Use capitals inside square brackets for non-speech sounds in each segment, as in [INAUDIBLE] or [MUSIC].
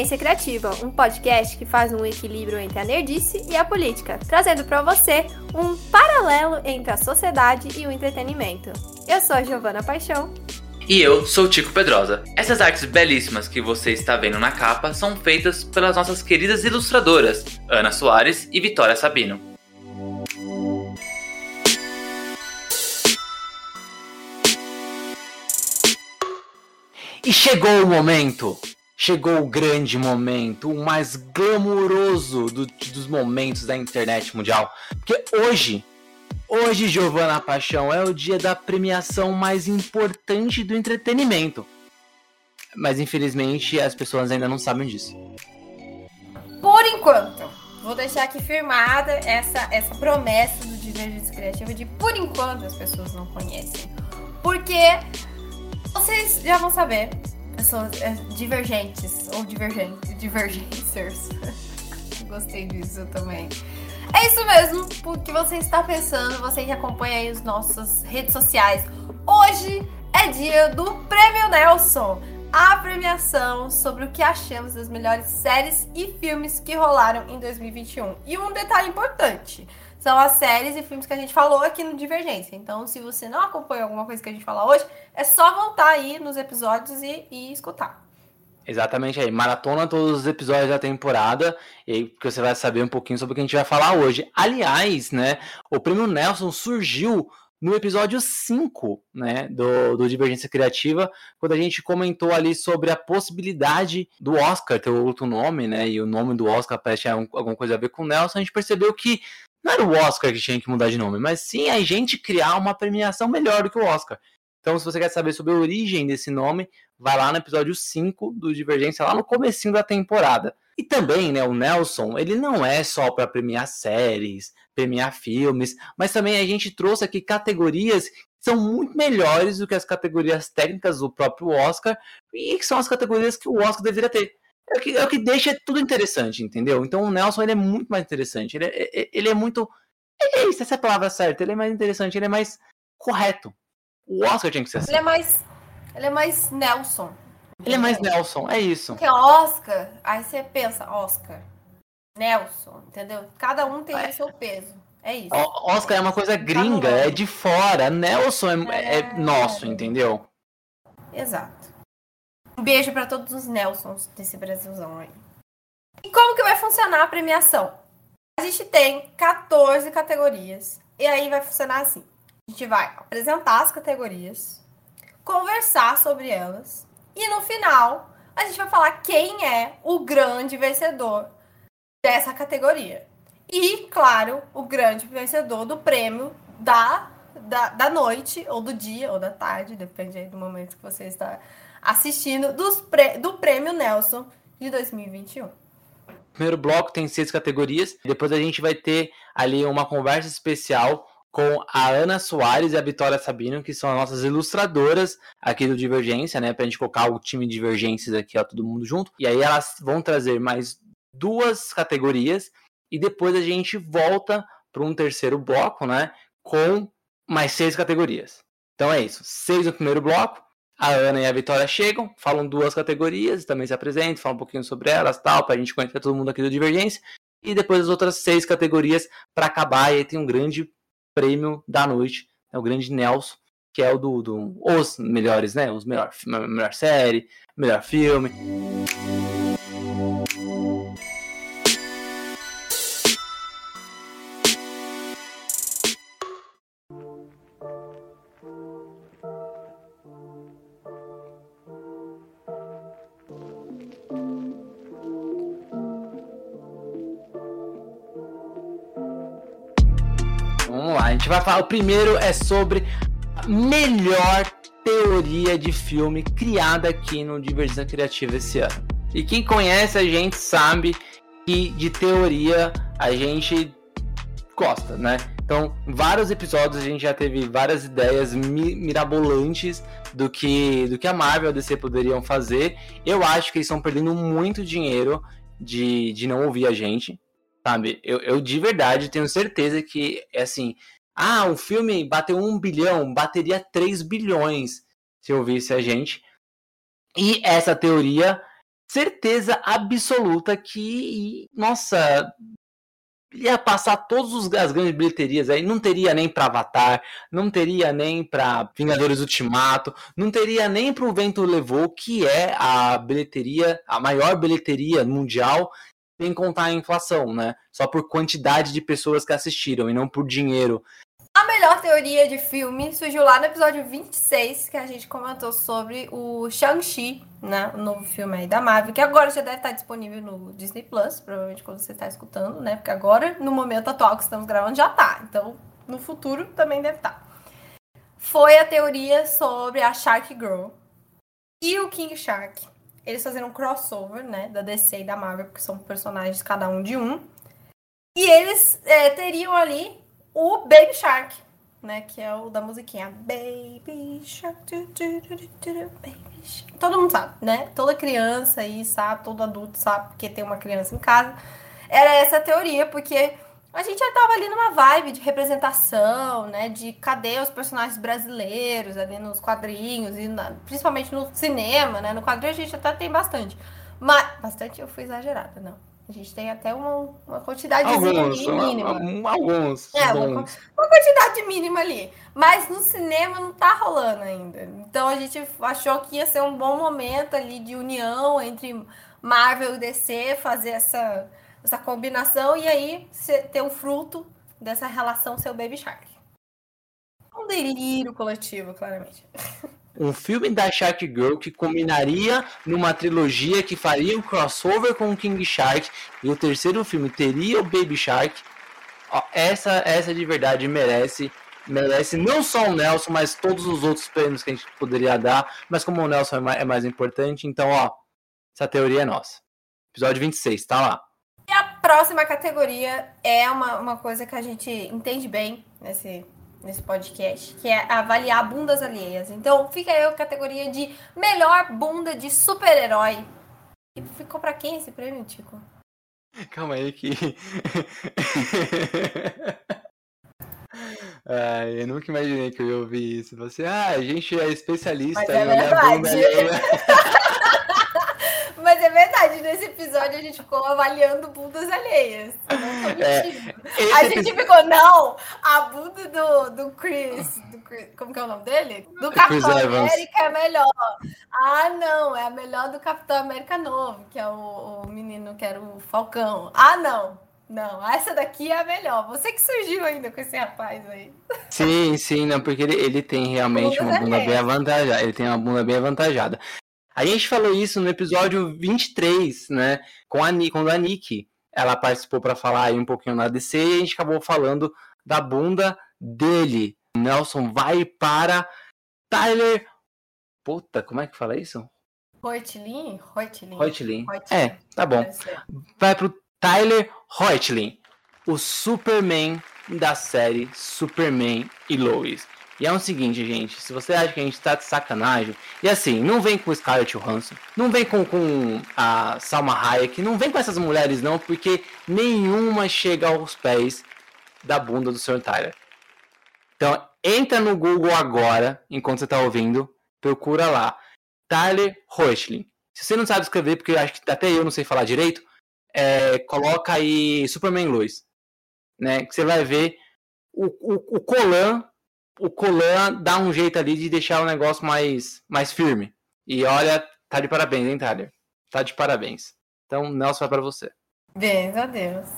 Divergência Criativa, um podcast que faz um equilíbrio entre a nerdice e a política, trazendo para você um paralelo entre a sociedade e o entretenimento. Eu sou a Giovana Paixão. E eu sou o Tico Pedrosa. Essas artes belíssimas que você está vendo na capa são feitas pelas nossas queridas ilustradoras, Ana Soares e Vitória Sabino. E chegou o momento! Chegou o grande momento, o mais glamouroso do, dos momentos da internet mundial. Porque hoje, hoje, Giovana Paixão, é o dia da premiação mais importante do entretenimento. Mas infelizmente as pessoas ainda não sabem disso. Por enquanto, vou deixar aqui firmada essa, essa promessa do Divergência Criativa de por enquanto as pessoas não conhecem. Porque vocês já vão saber, pessoas é, divergentes ou divergentes, [LAUGHS] divergencers. Gostei disso também. É isso mesmo, porque você está pensando, você que acompanha aí as nossas redes sociais. Hoje é dia do Prêmio Nelson, a premiação sobre o que achamos das melhores séries e filmes que rolaram em 2021. E um detalhe importante, são as séries e filmes que a gente falou aqui no Divergência. Então, se você não acompanhou alguma coisa que a gente fala hoje, é só voltar aí nos episódios e, e escutar. Exatamente aí, maratona todos os episódios da temporada, e aí porque você vai saber um pouquinho sobre o que a gente vai falar hoje. Aliás, né, o prêmio Nelson surgiu no episódio 5, né, do, do Divergência Criativa, quando a gente comentou ali sobre a possibilidade do Oscar ter outro nome, né, e o nome do Oscar parece alguma coisa a ver com o Nelson, a gente percebeu que não era o Oscar que tinha que mudar de nome, mas sim a gente criar uma premiação melhor do que o Oscar. Então, se você quer saber sobre a origem desse nome, vai lá no episódio 5 do Divergência, lá no comecinho da temporada. E também, né, o Nelson, ele não é só para premiar séries, premiar filmes, mas também a gente trouxe aqui categorias que são muito melhores do que as categorias técnicas do próprio Oscar e que são as categorias que o Oscar deveria ter é o, que, é o que deixa tudo interessante, entendeu? Então o Nelson ele é muito mais interessante. Ele é, é ele é muito. É isso, essa é a palavra certa. Ele é mais interessante, ele é mais correto. O Oscar tinha que ser assim. Ele é mais. Ele é mais Nelson. Ele é mais Nelson, é isso. Porque Oscar, aí você pensa, Oscar, Nelson, entendeu? Cada um tem é. o seu peso. É isso. O Oscar é uma coisa gringa, é de fora. Nelson é, é, é nosso, entendeu? Exato. Um beijo para todos os Nelsons desse Brasilzão aí. E como que vai funcionar a premiação? A gente tem 14 categorias. E aí vai funcionar assim. A gente vai apresentar as categorias, conversar sobre elas. E no final, a gente vai falar quem é o grande vencedor dessa categoria. E, claro, o grande vencedor do prêmio da, da, da noite, ou do dia, ou da tarde, depende do momento que você está assistindo dos do Prêmio Nelson de 2021. Primeiro bloco tem seis categorias. Depois a gente vai ter ali uma conversa especial com a Ana Soares e a Vitória Sabino, que são as nossas ilustradoras aqui do Divergência, né? Pra gente colocar o time Divergências aqui, ó, todo mundo junto. E aí elas vão trazer mais duas categorias e depois a gente volta para um terceiro bloco, né? Com mais seis categorias. Então é isso. Seis no primeiro bloco, a Ana e a Vitória chegam, falam duas categorias, também se apresentam, falam um pouquinho sobre elas, tal, pra gente conhecer todo mundo aqui do Divergência. E depois as outras seis categorias para acabar. E aí tem um grande prêmio da noite, é o grande Nelson, que é o do, do os melhores, né? Os melhor, melhor série, melhor filme. Vai falar. O primeiro é sobre a melhor teoria de filme criada aqui no Divergência Criativa esse ano. E quem conhece a gente sabe que de teoria a gente gosta, né? Então, vários episódios a gente já teve várias ideias mirabolantes do que do que a Marvel e a DC poderiam fazer. Eu acho que eles estão perdendo muito dinheiro de, de não ouvir a gente, sabe? Eu, eu de verdade tenho certeza que, assim, ah, o filme bateu um bilhão, bateria 3 bilhões se ouvisse a gente. E essa teoria certeza absoluta que, nossa, ia passar todas as grandes bilheterias aí, não teria nem para Avatar, não teria nem para Vingadores Ultimato, não teria nem para o Vento Levou, que é a bilheteria, a maior bilheteria mundial, sem contar a inflação, né? Só por quantidade de pessoas que assistiram e não por dinheiro. A melhor teoria de filme surgiu lá no episódio 26, que a gente comentou sobre o Shang-Chi, né? O novo filme aí da Marvel, que agora já deve estar disponível no Disney Plus, provavelmente quando você está escutando, né? Porque agora, no momento atual que estamos gravando, já tá. Então, no futuro também deve estar. Foi a teoria sobre a Shark Girl e o King Shark. Eles fizeram um crossover, né? Da DC e da Marvel, porque são personagens cada um de um. E eles é, teriam ali o Baby Shark, né? Que é o da musiquinha Baby Shark. Baby Shark. Todo mundo sabe, né? Toda criança aí sabe, todo adulto sabe porque tem uma criança em casa. Era essa a teoria, porque a gente já tava ali numa vibe de representação, né? De cadê os personagens brasileiros ali nos quadrinhos, e na, principalmente no cinema, né? No quadrinho a gente até tem bastante. Mas. Bastante eu fui exagerada, não. A gente tem até uma, uma quantidade mínima. Alguns. É, uma, uma, quantidade mínima ali. Mas no cinema não tá rolando ainda. Então a gente achou que ia ser um bom momento ali de união entre Marvel e DC, fazer essa, essa combinação e aí ter o fruto dessa relação seu Baby Shark. Um delírio coletivo, claramente. [LAUGHS] um filme da Shark Girl que combinaria numa trilogia que faria um crossover com o King Shark e o terceiro filme teria o Baby Shark. Essa, essa de verdade merece merece não só o Nelson, mas todos os outros prêmios que a gente poderia dar. Mas como o Nelson é mais, é mais importante, então, ó, essa teoria é nossa. Episódio 26, tá lá. A próxima categoria é uma, uma coisa que a gente entende bem nesse nesse podcast, que é avaliar bundas alheias. Então, fica aí a categoria de melhor bunda de super-herói. E ficou para quem esse prêmio, Tico? Calma aí que. [LAUGHS] Ai, eu nunca imaginei que eu ia ouvir isso. Você, ah, a gente é especialista Mas em é olhar bunda alheia. [LAUGHS] Mas é verdade, nesse episódio a gente ficou avaliando bundas alheias. É, a gente ficou, não, a bunda do, do Chris, do Chris, como que é o nome dele? Do Capitão América é melhor. Ah, não, é a melhor do Capitão América novo, que é o, o menino que era o Falcão. Ah, não. Não, essa daqui é a melhor. Você que surgiu ainda com esse rapaz aí. Sim, sim, não, porque ele, ele tem realmente uma bunda bem avantajada. Ele tem uma bunda bem avantajada. A gente falou isso no episódio 23, né? Com a, quando a Nick ela participou para falar aí um pouquinho na DC e a gente acabou falando da bunda dele. Nelson vai para Tyler. Puta, como é que fala isso? Hoitlin. Hoitlin. É, tá bom. Vai pro Tyler Hoitlin, o Superman da série Superman e Lois. E é o seguinte, gente, se você acha que a gente tá de sacanagem, e assim, não vem com Scarlett Johansson, não vem com, com a Salma Hayek, não vem com essas mulheres não, porque nenhuma chega aos pés da bunda do Sr. Tyler. Então, entra no Google agora, enquanto você tá ouvindo, procura lá, Tyler Hoechlin. Se você não sabe escrever, porque acho que até eu não sei falar direito, é, coloca aí Superman Lois, né, que você vai ver o, o, o Colan o Colan dá um jeito ali de deixar o negócio mais, mais firme. E olha, tá de parabéns, hein, Tyler? Tá de parabéns. Então, Nelson vai para você. Bem, a Deus.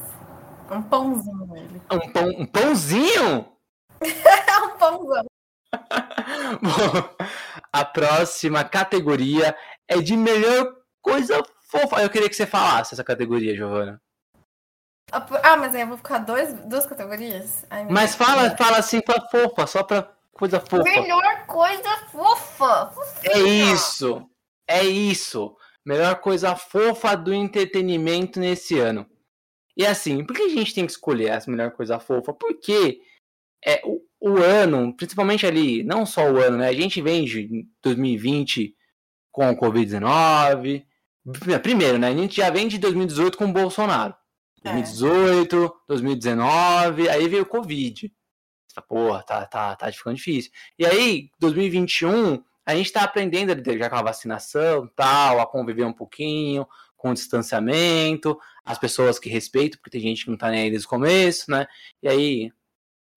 Um pãozinho, velho. Um, pão, um pãozinho? [LAUGHS] um pãozão. [LAUGHS] Bom, a próxima categoria é de melhor coisa fofa. Eu queria que você falasse essa categoria, Giovana. Ah, mas aí eu vou ficar dois, duas categorias? Ai, mas fala, fala assim pra fofa, só pra coisa fofa. Melhor coisa fofa. É isso. É isso. Melhor coisa fofa do entretenimento nesse ano. E assim, por que a gente tem que escolher essa melhor coisa fofa? Porque é, o, o ano, principalmente ali, não só o ano, né? A gente vem de 2020 com o Covid-19. Primeiro, né? A gente já vem de 2018 com o Bolsonaro. 2018, é. 2019, aí veio o Covid. Porra, tá, tá, tá ficando difícil. E aí, 2021, a gente está aprendendo já com a vacinação, tal, a conviver um pouquinho, com o distanciamento, as pessoas que respeitam, porque tem gente que não tá nem aí desde o começo, né? E aí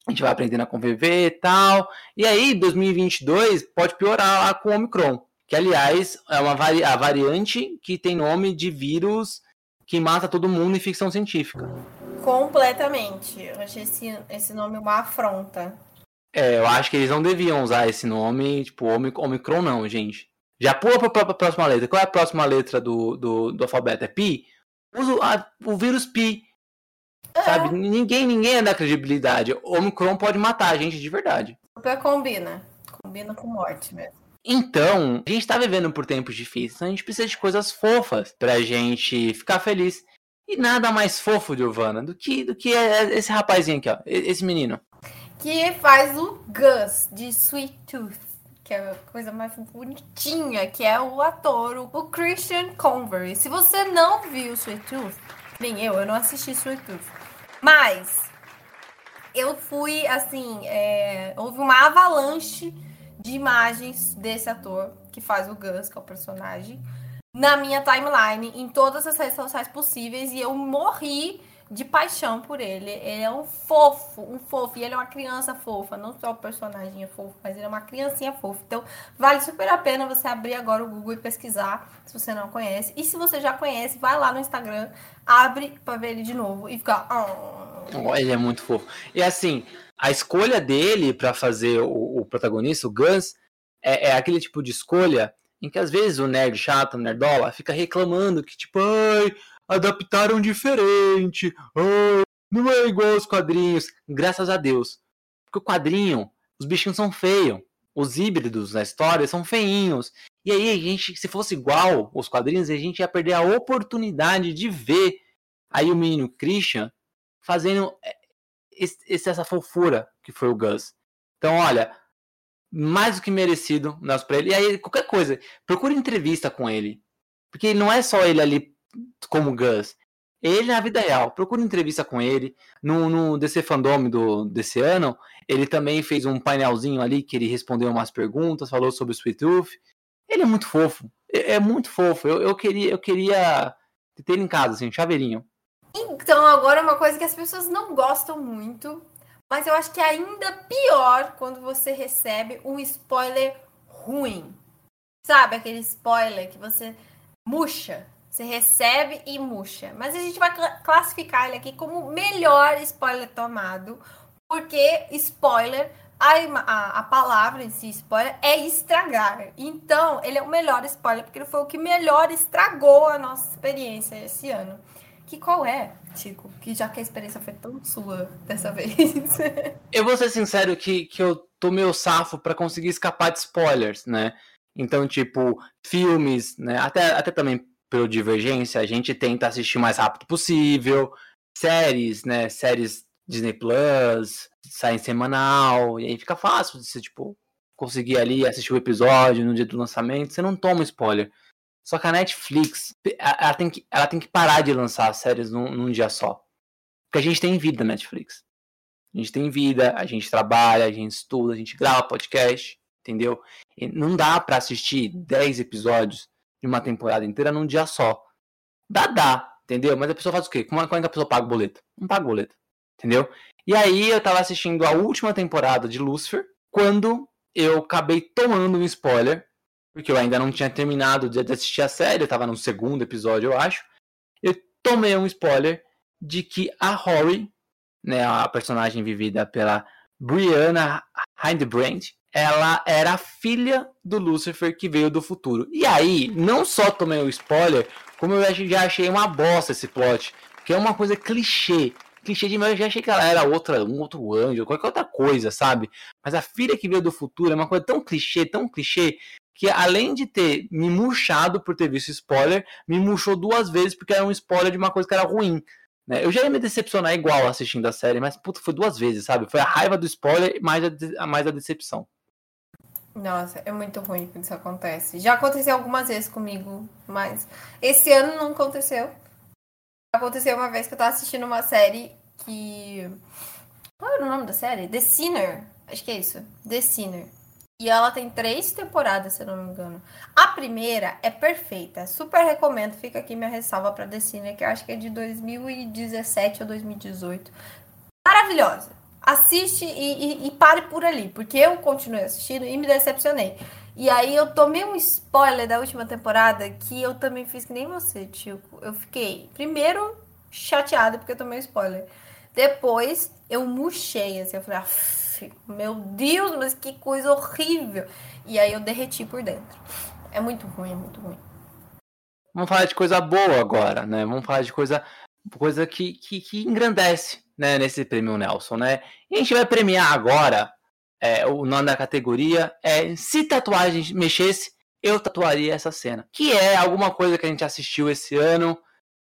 a gente vai aprendendo a conviver e tal. E aí, 2022 pode piorar lá com o Omicron, que aliás é uma vari a variante que tem nome de vírus que mata todo mundo em ficção científica. Completamente. Eu achei esse, esse nome uma afronta. É, eu acho que eles não deviam usar esse nome, tipo, Omicron não, gente. Já pula para a próxima letra. Qual é a próxima letra do, do, do alfabeto? É pi? Usa a, o vírus pi. É. Sabe? Ninguém, ninguém é da credibilidade. O Omicron pode matar a gente de verdade. Super combina. Combina com morte mesmo. Então, a gente tá vivendo por tempos difíceis. Então a gente precisa de coisas fofas pra gente ficar feliz. E nada mais fofo, Giovana, do que, do que esse rapazinho aqui, ó. Esse menino. Que faz o Gus de Sweet Tooth que é a coisa mais bonitinha, que é o ator, o Christian Convery. Se você não viu Sweet Tooth, nem eu, eu não assisti Sweet Tooth, mas eu fui, assim, é, houve uma avalanche de imagens desse ator que faz o Gus, que é o personagem, na minha timeline, em todas as redes sociais possíveis, e eu morri de paixão por ele. Ele é um fofo, um fofo. E ele é uma criança fofa. Não só o personagem é fofo, mas ele é uma criancinha fofa. Então, vale super a pena você abrir agora o Google e pesquisar, se você não conhece. E se você já conhece, vai lá no Instagram, abre pra ver ele de novo e fica. Oh, ele é muito fofo. E assim, a escolha dele para fazer o, o, protagonista, o Gus, é, é aquele tipo de escolha em que às vezes o nerd chato, o nerdola, fica reclamando que, tipo, ai adaptaram diferente. Oh, não é igual aos quadrinhos. Graças a Deus. Porque o quadrinho, os bichinhos são feios. Os híbridos na história são feinhos. E aí, a gente, se fosse igual os quadrinhos, a gente ia perder a oportunidade de ver aí o menino Christian fazendo é, esse, essa fofura que foi o Gus. Então, olha, mais do que merecido nós para ele. E aí, qualquer coisa, procure entrevista com ele. Porque não é só ele ali como Gus. Ele na vida real, procura entrevista com ele. No, no DC Fandom do, desse ano, ele também fez um painelzinho ali que ele respondeu umas perguntas, falou sobre o Sweet Tooth. Ele é muito fofo. É, é muito fofo. Eu, eu, queria, eu queria ter ele em casa, assim, chaveirinho. Então, agora uma coisa que as pessoas não gostam muito, mas eu acho que é ainda pior quando você recebe um spoiler ruim. Sabe aquele spoiler que você murcha? Você recebe e murcha. Mas a gente vai classificar ele aqui como melhor spoiler tomado, porque spoiler, a, a, a, palavra em si, spoiler, é estragar. Então, ele é o melhor spoiler, porque ele foi o que melhor estragou a nossa experiência esse ano. Que qual é, Tico? Que já que a experiência foi tão sua dessa [LAUGHS] vez. eu vou ser sincero que, que eu tomei o safo para conseguir escapar de spoilers, né? Então, tipo, filmes, né? Até, até também pelo Divergência, a gente tenta assistir o mais rápido possível. Séries, né? Séries Disney Plus, saem semanal, e aí fica fácil de você, tipo, conseguir ali assistir o episódio no dia do lançamento, você não toma spoiler. Só que a Netflix, ela tem que, ela tem que parar de lançar séries num, num dia só. Porque a gente tem vida, Netflix. A gente tem vida, a gente trabalha, a gente estuda, a gente grava podcast, entendeu? E não dá para assistir 10 episódios de uma temporada inteira num dia só. Dá, dá, entendeu? Mas a pessoa faz o quê? É, como é que a pessoa paga o boleto? Não paga o boleto, entendeu? E aí eu tava assistindo a última temporada de Lucifer, quando eu acabei tomando um spoiler, porque eu ainda não tinha terminado de assistir a série, eu tava no segundo episódio, eu acho. Eu tomei um spoiler de que a Rory, né, a personagem vivida pela Brianna Hindbrand, ela era filha do Lucifer que veio do futuro. E aí, não só tomei o spoiler, como eu já achei uma bosta esse plot. Que é uma coisa clichê. Clichê de eu já achei que ela era outra, um outro anjo, qualquer outra coisa, sabe? Mas a filha que veio do futuro é uma coisa tão clichê, tão clichê, que além de ter me murchado por ter visto spoiler, me murchou duas vezes porque era um spoiler de uma coisa que era ruim. Né? Eu já ia me decepcionar igual assistindo a série, mas puta, foi duas vezes, sabe? Foi a raiva do spoiler mais a, mais a decepção. Nossa, é muito ruim quando isso acontece. Já aconteceu algumas vezes comigo, mas esse ano não aconteceu. Aconteceu uma vez que eu tava assistindo uma série que. Qual era o nome da série? The Sinner. Acho que é isso. The Sinner. E ela tem três temporadas, se eu não me engano. A primeira é perfeita. Super recomendo. Fica aqui minha ressalva pra Decine, que eu acho que é de 2017 ou 2018. Maravilhosa. Assiste e, e, e pare por ali, porque eu continuei assistindo e me decepcionei. E aí eu tomei um spoiler da última temporada que eu também fiz que nem você, tio. Eu fiquei, primeiro, chateada porque eu tomei um spoiler. Depois, eu murchei, assim, eu falei, ah, meu Deus, mas que coisa horrível. E aí eu derreti por dentro. É muito ruim, é muito ruim. Vamos falar de coisa boa agora, né? Vamos falar de coisa, coisa que, que, que engrandece, né? Nesse prêmio Nelson, né? E a gente vai premiar agora, é, o nome da categoria é Se Tatuagem Mexesse, eu tatuaria essa cena. Que é alguma coisa que a gente assistiu esse ano,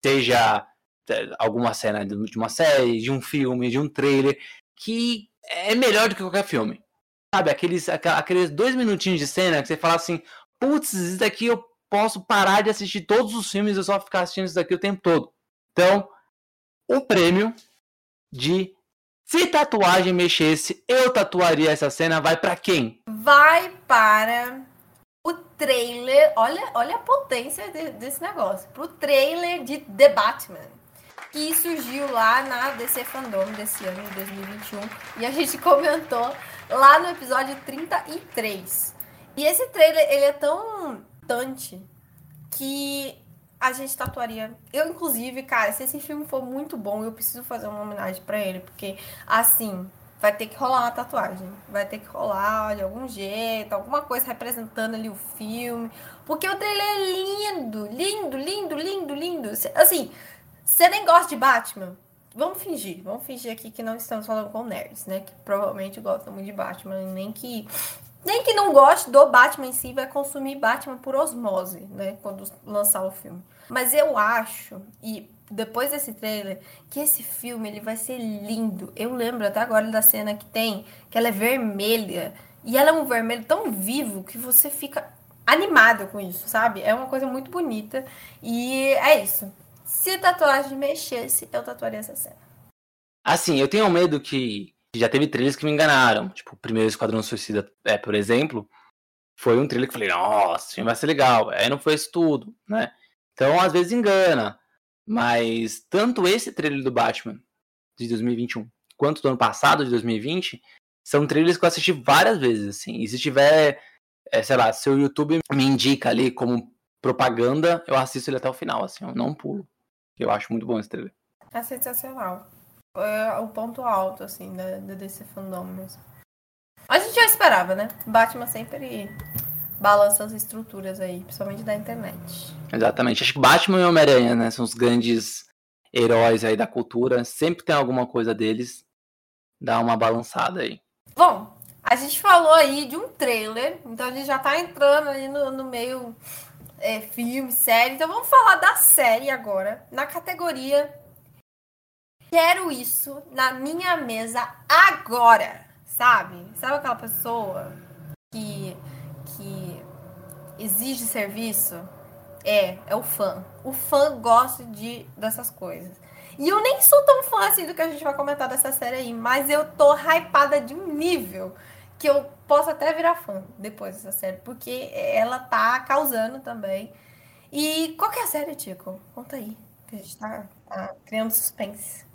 seja é, alguma cena de uma série, de um filme, de um trailer, que é melhor do que qualquer filme. Sabe, aqueles, aqueles dois minutinhos de cena que você fala assim, putz, isso daqui eu posso parar de assistir todos os filmes e só ficar assistindo isso daqui o tempo todo. Então, o prêmio de se tatuagem mexesse, eu tatuaria essa cena, vai para quem? Vai para o trailer. Olha, olha a potência de, desse negócio. Pro trailer de The Batman que surgiu lá na DC Fandom desse ano de 2021 e a gente [LAUGHS] comentou lá no episódio 33. E esse trailer, ele é tão tante que a gente tatuaria. Eu, inclusive, cara, se esse filme for muito bom, eu preciso fazer uma homenagem para ele, porque assim, vai ter que rolar uma tatuagem. Vai ter que rolar de algum jeito, alguma coisa representando ali o filme. Porque o trailer é lindo, lindo, lindo, lindo, lindo. Assim, você nem gosta de Batman? Vamos fingir, vamos fingir aqui que não estamos falando com nerds, né? Que provavelmente gostam muito de Batman, nem que nem que não goste do Batman em si vai consumir Batman por osmose, né? Quando lançar o filme. Mas eu acho e depois desse trailer que esse filme ele vai ser lindo. Eu lembro até agora da cena que tem que ela é vermelha e ela é um vermelho tão vivo que você fica animado com isso, sabe? É uma coisa muito bonita e é isso. Se tatuagem mexesse, eu tatuaria essa cena. Assim, eu tenho medo que já teve trailers que me enganaram. Tipo, o primeiro Esquadrão Suicida, é, por exemplo, foi um trailer que eu falei, nossa, vai ser legal. Aí não foi isso tudo, né? Então, às vezes engana. Mas tanto esse trailer do Batman de 2021 quanto do ano passado, de 2020, são trailers que eu assisti várias vezes, assim. E se tiver, é, sei lá, se o YouTube me indica ali como propaganda, eu assisto ele até o final, assim, eu não pulo. Eu acho muito bom esse trailer. É sensacional. É o ponto alto, assim, da, desse fandom mesmo. A gente já esperava, né? Batman sempre balança as estruturas aí, principalmente da internet. Exatamente. Acho que Batman e Homem-Aranha, né? São os grandes heróis aí da cultura. Sempre tem alguma coisa deles. Dá uma balançada aí. Bom, a gente falou aí de um trailer, então a gente já tá entrando ali no, no meio é, filme, série. Então vamos falar da série agora, na categoria Quero isso na minha mesa agora, sabe? Sabe aquela pessoa que, que exige serviço? É, é o fã. O fã gosta de dessas coisas. E eu nem sou tão fã assim do que a gente vai comentar dessa série aí, mas eu tô hypada de um nível que eu posso até virar fã depois dessa série, porque ela tá causando também. E qual que é a série, Tico? Conta aí, que a gente tá, tá criando suspense.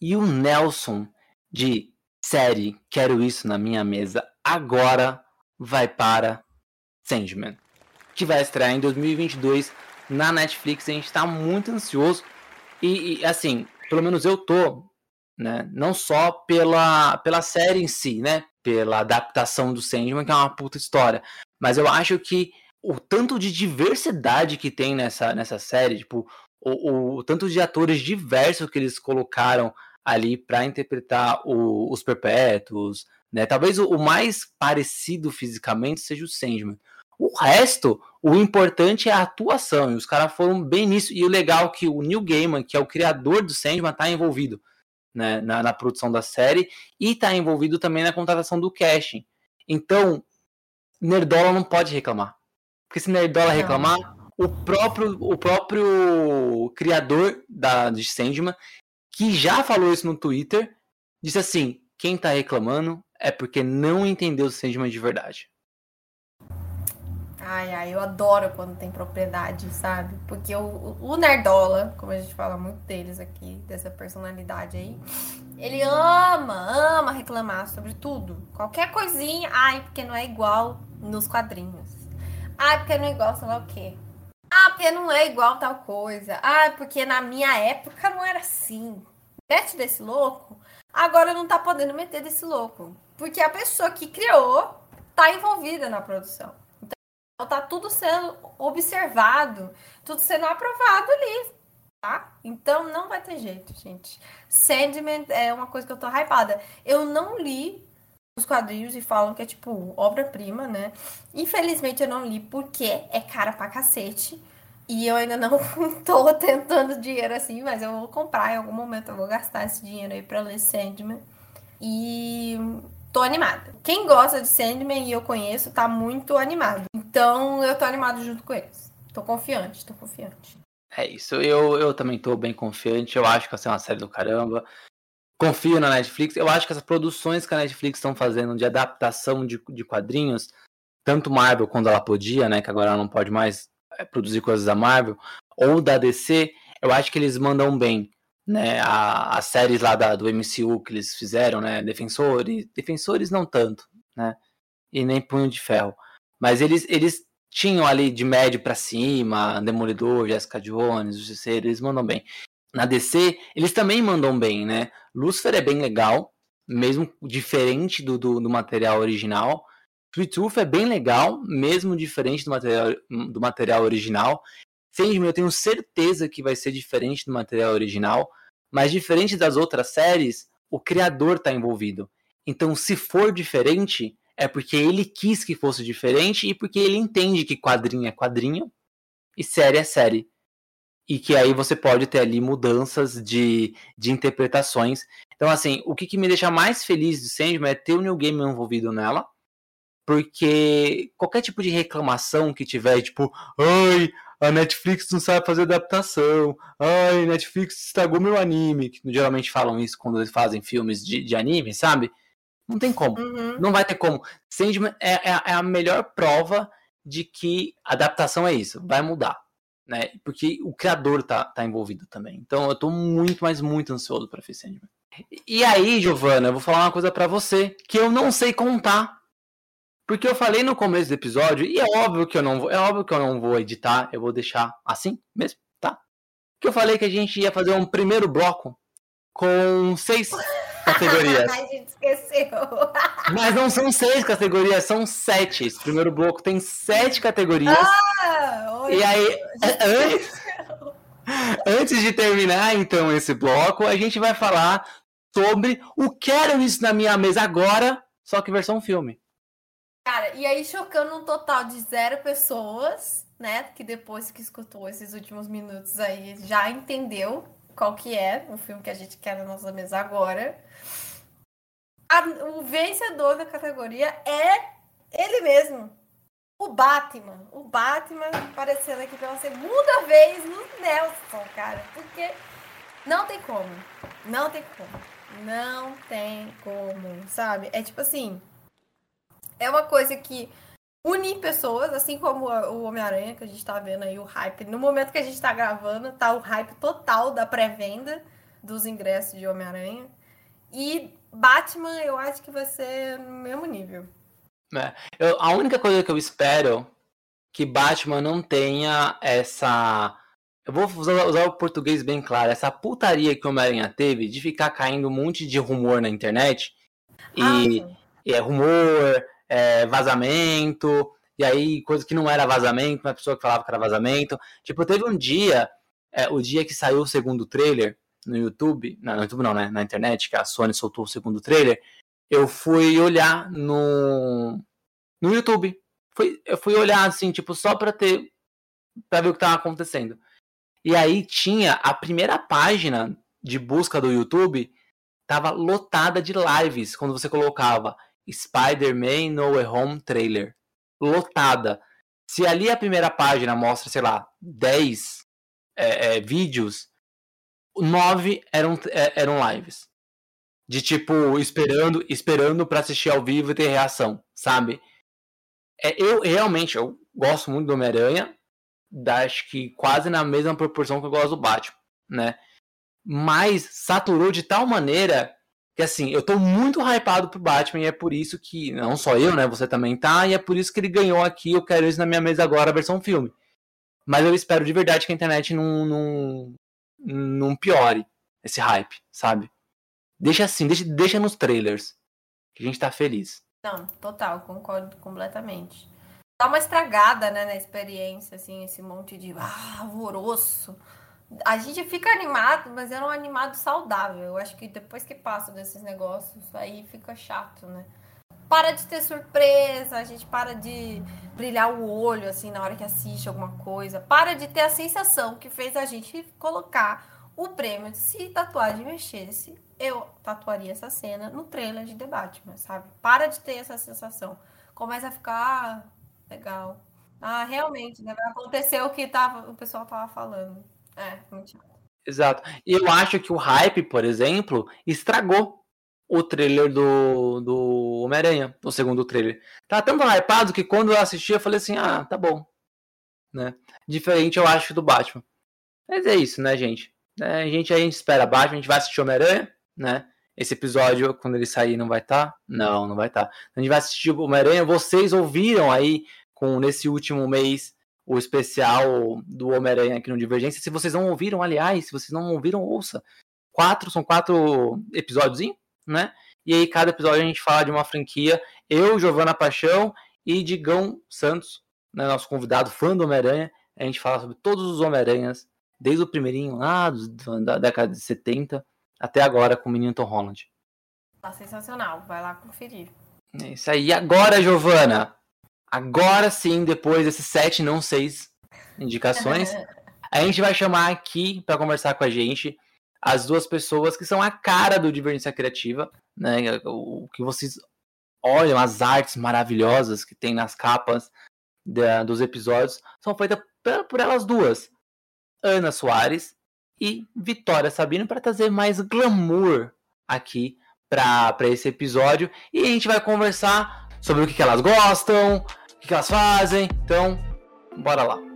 E o Nelson de série Quero Isso na Minha Mesa agora vai para Sandman, que vai estrear em 2022 na Netflix. A gente está muito ansioso e, e, assim, pelo menos eu tô, né? Não só pela, pela série em si, né? Pela adaptação do Sandman, que é uma puta história. Mas eu acho que o tanto de diversidade que tem nessa, nessa série, tipo, o, o tanto de atores diversos que eles colocaram ali para interpretar o, os perpétuos, né? Talvez o, o, mais parecido fisicamente seja o Sandman. O resto, o importante é a atuação, e os caras foram bem nisso. E o legal é que o Neil Gaiman, que é o criador do Sandman, tá envolvido né, na, na, produção da série e está envolvido também na contratação do casting. Então, Nerdola não pode reclamar. Porque se Nerdola reclamar, o próprio, o próprio criador da, de Sandman, que já falou isso no Twitter, disse assim: quem está reclamando é porque não entendeu o Sandman de verdade. Ai, ai, eu adoro quando tem propriedade, sabe? Porque o, o Nerdola, como a gente fala muito deles aqui, dessa personalidade aí, ele ama, ama reclamar sobre tudo. Qualquer coisinha, ai, porque não é igual nos quadrinhos. Ai, porque não é igual sei lá o quê. Ah, porque não é igual tal coisa. Ah, porque na minha época não era assim. Mete desse louco, agora não tá podendo meter desse louco. Porque a pessoa que criou tá envolvida na produção. Então tá tudo sendo observado, tudo sendo aprovado ali, tá? Então não vai ter jeito, gente. Sandman é uma coisa que eu tô hypada. Eu não li os quadrinhos e falam que é tipo obra-prima, né? Infelizmente eu não li porque é cara pra cacete. E eu ainda não [LAUGHS] tô tentando dinheiro assim, mas eu vou comprar em algum momento, eu vou gastar esse dinheiro aí pra ler Sandman. E tô animada. Quem gosta de Sandman e eu conheço, tá muito animado. Então eu tô animado junto com eles. Tô confiante, tô confiante. É isso, eu, eu também tô bem confiante. Eu acho que vai ser uma série do caramba. Confio na Netflix. Eu acho que as produções que a Netflix estão fazendo de adaptação de, de quadrinhos, tanto Marvel quando ela podia, né? Que agora ela não pode mais é, produzir coisas da Marvel, ou da DC, eu acho que eles mandam bem né, as séries lá da, do MCU que eles fizeram, né, Defensores, Defensores não tanto, né, e nem Punho de Ferro, mas eles, eles tinham ali de médio para cima, Demolidor, Jessica Jones, Justiceiro, eles mandam bem. Na DC, eles também mandam bem, né, Lucifer é bem legal, mesmo diferente do, do, do material original, Sweet Tooth é bem legal, mesmo diferente do material, do material original, Sandman eu tenho certeza que vai ser diferente do material original, mas diferente das outras séries, o criador está envolvido. Então, se for diferente, é porque ele quis que fosse diferente e porque ele entende que quadrinho é quadrinho e série é série. E que aí você pode ter ali mudanças de, de interpretações. Então, assim, o que, que me deixa mais feliz de Sandman é ter o New Game envolvido nela. Porque qualquer tipo de reclamação que tiver, tipo, ai, a Netflix não sabe fazer adaptação, ai, Netflix estragou meu anime, que geralmente falam isso quando eles fazem filmes de, de anime, sabe? Não tem como, uhum. não vai ter como. Sandman é, é, é, a melhor prova de que adaptação é isso, vai mudar, né? Porque o criador tá, tá envolvido também. Então eu tô muito, mas muito ansioso para ver Sandman. E aí, Giovana, eu vou falar uma coisa para você que eu não sei contar. Porque eu falei no começo do episódio, e é óbvio que eu não vou, é óbvio que eu não vou editar, eu vou deixar assim mesmo, tá? Que eu falei que a gente ia fazer um primeiro bloco com seis [LAUGHS] categorias. a gente esqueceu. [LAUGHS] Mas não são seis categorias, são sete. Esse primeiro bloco tem sete categorias. Ah, e aí, [LAUGHS] antes, antes de terminar então esse bloco, a gente vai falar sobre o Quero Isso na Minha Mesa Agora, só que versão filme. Cara, e aí chocando um total de zero pessoas, né? Que depois que escutou esses últimos minutos aí já entendeu qual que é o filme que a gente quer na nossa mesa agora. A, o vencedor da categoria é ele mesmo. O Batman. O Batman aparecendo aqui pela segunda vez no Nelson, cara. Porque não tem como. Não tem como. Não tem como, sabe? É tipo assim é uma coisa que une pessoas, assim como o Homem-Aranha, que a gente tá vendo aí o hype. No momento que a gente tá gravando, tá o hype total da pré-venda dos ingressos de Homem-Aranha. E Batman, eu acho que vai ser no mesmo nível. É, eu, a única coisa que eu espero que Batman não tenha essa. Eu vou usar, usar o português bem claro. Essa putaria que o Homem-Aranha teve de ficar caindo um monte de rumor na internet. E, ah, e é rumor, é, vazamento, e aí coisa que não era vazamento, uma pessoa que falava que era vazamento. Tipo, teve um dia, é, o dia que saiu o segundo trailer no YouTube, não, no YouTube não, né? Na internet, que a Sony soltou o segundo trailer, eu fui olhar no, no YouTube. Fui, eu fui olhar assim, tipo, só pra ter. pra ver o que tava acontecendo. E aí tinha a primeira página de busca do YouTube tava lotada de lives quando você colocava Spider-Man No Way Home trailer. Lotada. Se ali a primeira página mostra, sei lá, 10 é, é, vídeos, 9 eram, é, eram lives. De tipo, esperando esperando para assistir ao vivo e ter reação, sabe? é, eu realmente eu gosto muito do Homem-Aranha, acho que quase na mesma proporção que eu gosto do Batman, né? Mas saturou de tal maneira que assim, eu tô muito hypado pro Batman e é por isso que, não só eu, né, você também tá, e é por isso que ele ganhou aqui, eu quero isso na minha mesa agora, versão filme. Mas eu espero de verdade que a internet não, não, não piore esse hype, sabe? Deixa assim, deixa, deixa nos trailers, que a gente tá feliz. Não, total, concordo completamente. Dá uma estragada, né, na experiência, assim, esse monte de ah, alvoroço a gente fica animado, mas é um animado saudável. Eu acho que depois que passa desses negócios, aí fica chato, né? Para de ter surpresa, a gente para de brilhar o olho, assim, na hora que assiste alguma coisa. Para de ter a sensação que fez a gente colocar o prêmio. Se tatuagem mexesse, eu tatuaria essa cena no trailer de debate, mas sabe? Para de ter essa sensação. Começa a ficar ah, legal. Ah, realmente, né? Vai acontecer o que tava, o pessoal tava falando. É, muito Exato. E eu acho que o hype, por exemplo, estragou o trailer do, do Homem-Aranha, o segundo trailer. Tá tão hypado que quando eu assisti eu falei assim, ah, tá bom. Né? Diferente, eu acho, do Batman. Mas é isso, né, gente? É, a gente a gente espera Batman, a gente vai assistir Homem-Aranha, né? Esse episódio, quando ele sair, não vai estar? Tá? Não, não vai estar. Tá. A gente vai assistir Homem-Aranha. Vocês ouviram aí, com nesse último mês, o especial do Homem-Aranha aqui no Divergência. Se vocês não ouviram, aliás, se vocês não ouviram, ouça. Quatro, são quatro episódios, né? E aí, cada episódio a gente fala de uma franquia. Eu, Giovana Paixão e Digão Santos, né, nosso convidado, fã do Homem-Aranha. A gente fala sobre todos os Homem-Aranhas, desde o primeirinho lá da década de 70 até agora com o menino Tom Holland. Tá sensacional, vai lá conferir. É isso aí. E agora, Giovana, Agora sim, depois desses sete, não seis indicações, a gente vai chamar aqui para conversar com a gente as duas pessoas que são a cara do Divergência Criativa, né? O que vocês olham, as artes maravilhosas que tem nas capas da, dos episódios, são feitas por, por elas duas, Ana Soares e Vitória Sabino, para trazer mais glamour aqui para esse episódio. E a gente vai conversar sobre o que, que elas gostam, que, que elas fazem. Então, bora lá.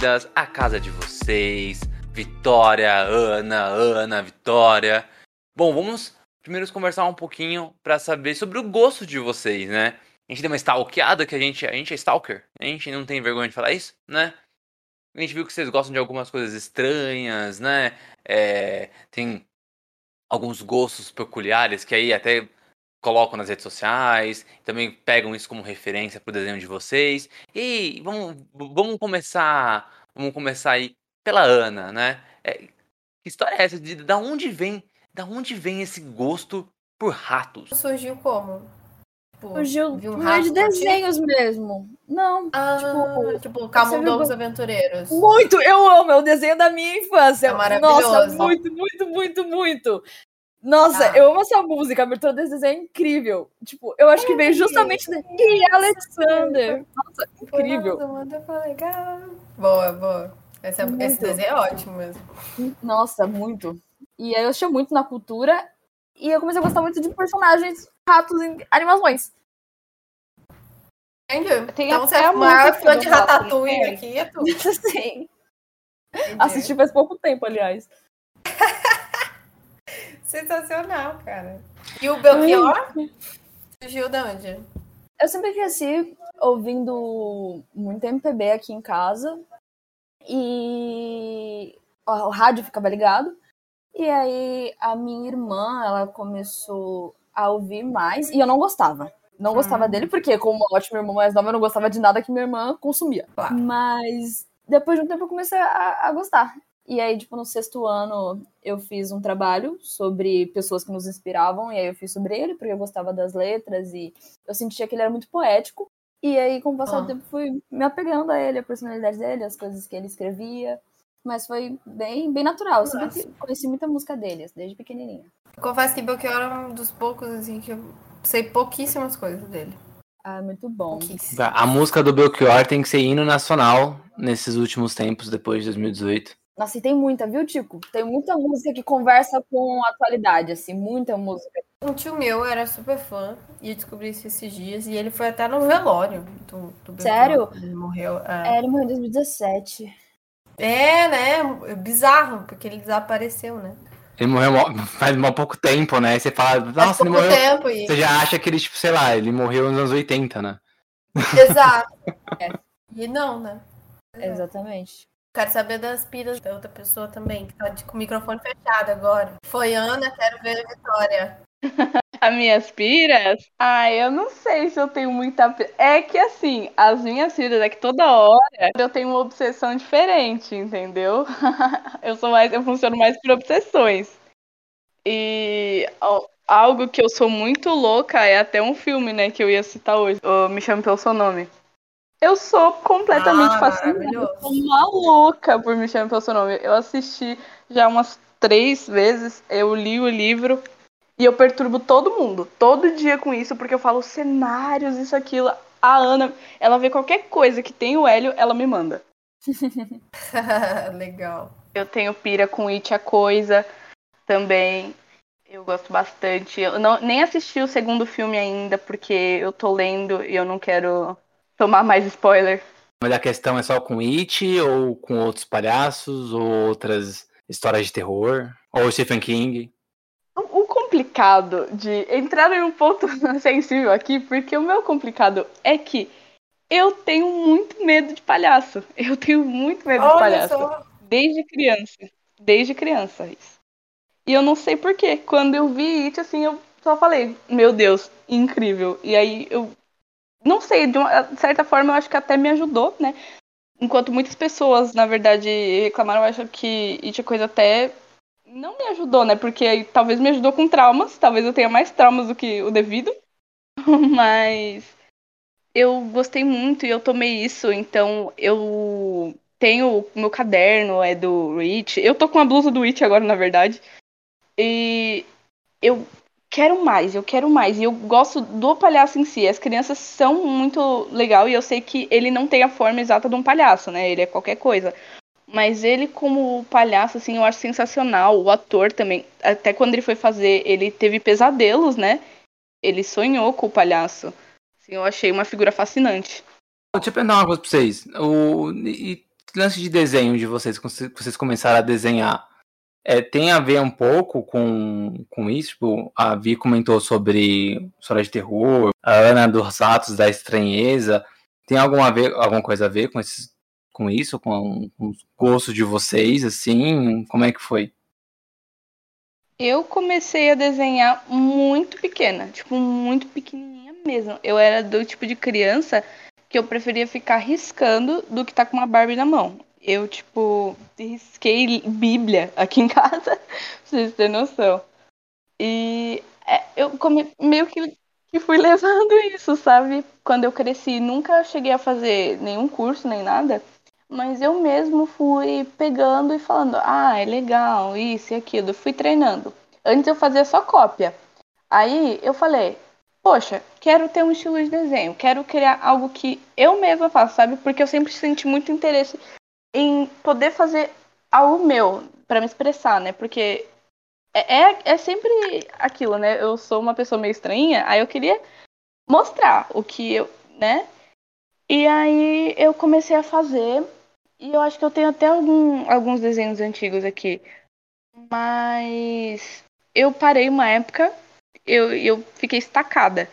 Bem-vindas à casa de vocês. Vitória, Ana, Ana, Vitória. Bom, vamos primeiro conversar um pouquinho para saber sobre o gosto de vocês, né? A gente deu uma stalkeada que a gente, a gente é stalker. A gente não tem vergonha de falar isso, né? A gente viu que vocês gostam de algumas coisas estranhas, né? É, tem alguns gostos peculiares que aí até colocam nas redes sociais, também pegam isso como referência para o desenho de vocês. E vamos, vamos começar, vamos começar aí pela Ana, né? É, que história é essa? De, da onde vem, da onde vem esse gosto por ratos? Surgiu como? Tipo, Surgiu um rato de desenhos mesmo. Não, ah, tipo, tipo Camundongos Aventureiros. Muito, eu amo, é o desenho da minha infância. É maravilhoso. Nossa, muito, muito, muito, muito. Nossa, tá. eu amo essa música, a abertura desse desenho é incrível. Tipo, eu acho que veio justamente daqui, Alexander. Nossa, incrível. Boa, boa. Esse, é, esse desenho é ótimo mesmo. Nossa, muito. E aí eu achei muito na cultura e eu comecei a gostar muito de personagens ratos em animações. Entendi. Tem então você é a maior fã de Ratatouille aqui, é tu? [LAUGHS] Sim. Assisti faz pouco tempo, aliás. [LAUGHS] Sensacional, cara. E o Belchior surgiu de onde? Eu sempre cresci ouvindo muito MPB aqui em casa. E o rádio ficava ligado. E aí a minha irmã, ela começou a ouvir mais. E eu não gostava. Não gostava hum. dele, porque como uma ótima irmã mais nova, eu não gostava de nada que minha irmã consumia. Claro. Mas depois de um tempo eu comecei a, a gostar. E aí, tipo, no sexto ano, eu fiz um trabalho sobre pessoas que nos inspiravam, e aí eu fiz sobre ele, porque eu gostava das letras, e eu sentia que ele era muito poético. E aí, com o passar Ah. do tempo, fui me apegando a ele, a personalidade dele, as coisas que ele escrevia. Mas foi bem, bem natural. Eu sempre Nossa. conheci muita música dele, desde pequenininha. Confesso que Belchior é um dos poucos, assim, que eu sei pouquíssimas coisas dele. Ah, muito bom. A música do Belchior tem que ser hino nacional nesses últimos tempos, depois de 2018. Nossa, e tem muita, viu, Tico? Tem muita música que conversa com a atualidade, assim, muita música. Um tio meu era super fã e eu descobri isso esses dias. E ele foi até no velório do, do Sério? Ele morreu. É, É. ele morreu em 2017. é, né? Bizarro, porque ele desapareceu, né? Ele morreu faz mó pouco tempo, né? Aí você fala, Faz nossa, ele pouco morreu. tempo e... Você já acha que ele, tipo, sei lá, ele morreu nos anos 80, né? Exato. É. E não, né? Exatamente. Quero saber das piras da outra pessoa também, que tá com o microfone fechado agora. Foi Ana, quero ver a Vitória. [LAUGHS] As minhas piras? Ah, eu não sei se eu tenho muita. É que assim, as minhas piras é que toda hora eu tenho uma obsessão diferente, entendeu? [LAUGHS] eu sou mais, eu funciono mais por obsessões. E algo que eu sou muito louca é até um filme, né, que eu ia citar hoje. Me Chame Pelo Seu Nome. Eu sou completamente Ah, fascinada. sou maluca por Me Chame Pelo Seu Nome. Eu assisti já umas três vezes, eu li o livro. E eu perturbo todo mundo, todo dia com isso, porque eu falo cenários, isso, aquilo. A Ana, ela vê qualquer coisa que tem o Hélio, ela me manda. [LAUGHS] Legal. Eu tenho pira com It a Coisa também. Eu gosto bastante. Eu não, nem assisti o segundo filme ainda, porque eu tô lendo e eu não quero tomar mais spoiler. Mas a questão é só com It, ou com outros palhaços, ou outras histórias de terror, ou Stephen King. O o complicado de entrar em um ponto [LAUGHS] sensível aqui, porque o meu complicado é que eu tenho muito medo de palhaço. [LAUGHS] Eu tenho muito medo de Olha palhaço. só. Desde criança. Desde criança, isso. E eu não sei porquê. Quando eu vi It, assim, eu só falei, meu Deus, incrível. E aí eu. Não sei, de uma de certa forma eu acho que até me ajudou, né? Enquanto muitas pessoas, na verdade, reclamaram, eu acho que It é coisa até. Não me ajudou, né? Porque talvez me ajudou com traumas. Talvez eu tenha mais traumas do que o devido. [LAUGHS] Mas eu gostei muito e eu tomei isso, então eu tenho o meu caderno, é do Rich. Eu tô com a blusa do Rich agora, na verdade. E eu quero mais, eu quero mais. E eu gosto do palhaço em si. As crianças são muito legal e eu sei que ele não tem a forma exata de um palhaço, né? Ele é qualquer coisa. Mas ele, como palhaço, assim, eu acho sensacional. O ator também. Até quando ele foi fazer, ele teve pesadelos, né? Ele sonhou com o palhaço. Assim, eu achei uma figura fascinante. Deixa eu perguntar uma coisa pra vocês. O e lance de desenho de vocês, quando vocês- vocês começaram a desenhar, é, tem a ver um pouco com, com isso? Tipo, a Vi comentou sobre história de terror, a Ana dos Atos da Estranheza. Tem alguma, ver, alguma coisa a ver com, esses, com isso? Com, com os gostos de vocês, assim? Como é que foi? Eu comecei a desenhar muito pequena, tipo, muito pequenininha mesmo. Eu era do tipo de criança que eu preferia ficar riscando do que tá com uma Barbie na mão. Eu, tipo, risquei Bíblia aqui em [LAUGHS] casa, pra vocês terem noção. E é, eu come- meio que, que fui levando [LAUGHS] isso, sabe? Quando eu cresci, nunca cheguei a fazer nenhum curso nem nada, mas eu mesmo fui pegando e falando: ah, é legal, isso e aquilo. Fui treinando. Antes eu fazia só cópia. Aí eu falei: poxa, quero ter um estilo de desenho, quero criar algo que eu mesma faço, sabe? Porque eu sempre senti muito interesse em poder fazer algo meu para me expressar, né? Porque é, é, é sempre aquilo, né? Eu sou uma pessoa meio estranha, aí eu queria mostrar o que eu, né? E aí eu comecei a fazer, e eu acho que eu tenho até algum, alguns desenhos antigos aqui. Mas eu parei uma época, eu, eu fiquei estacada,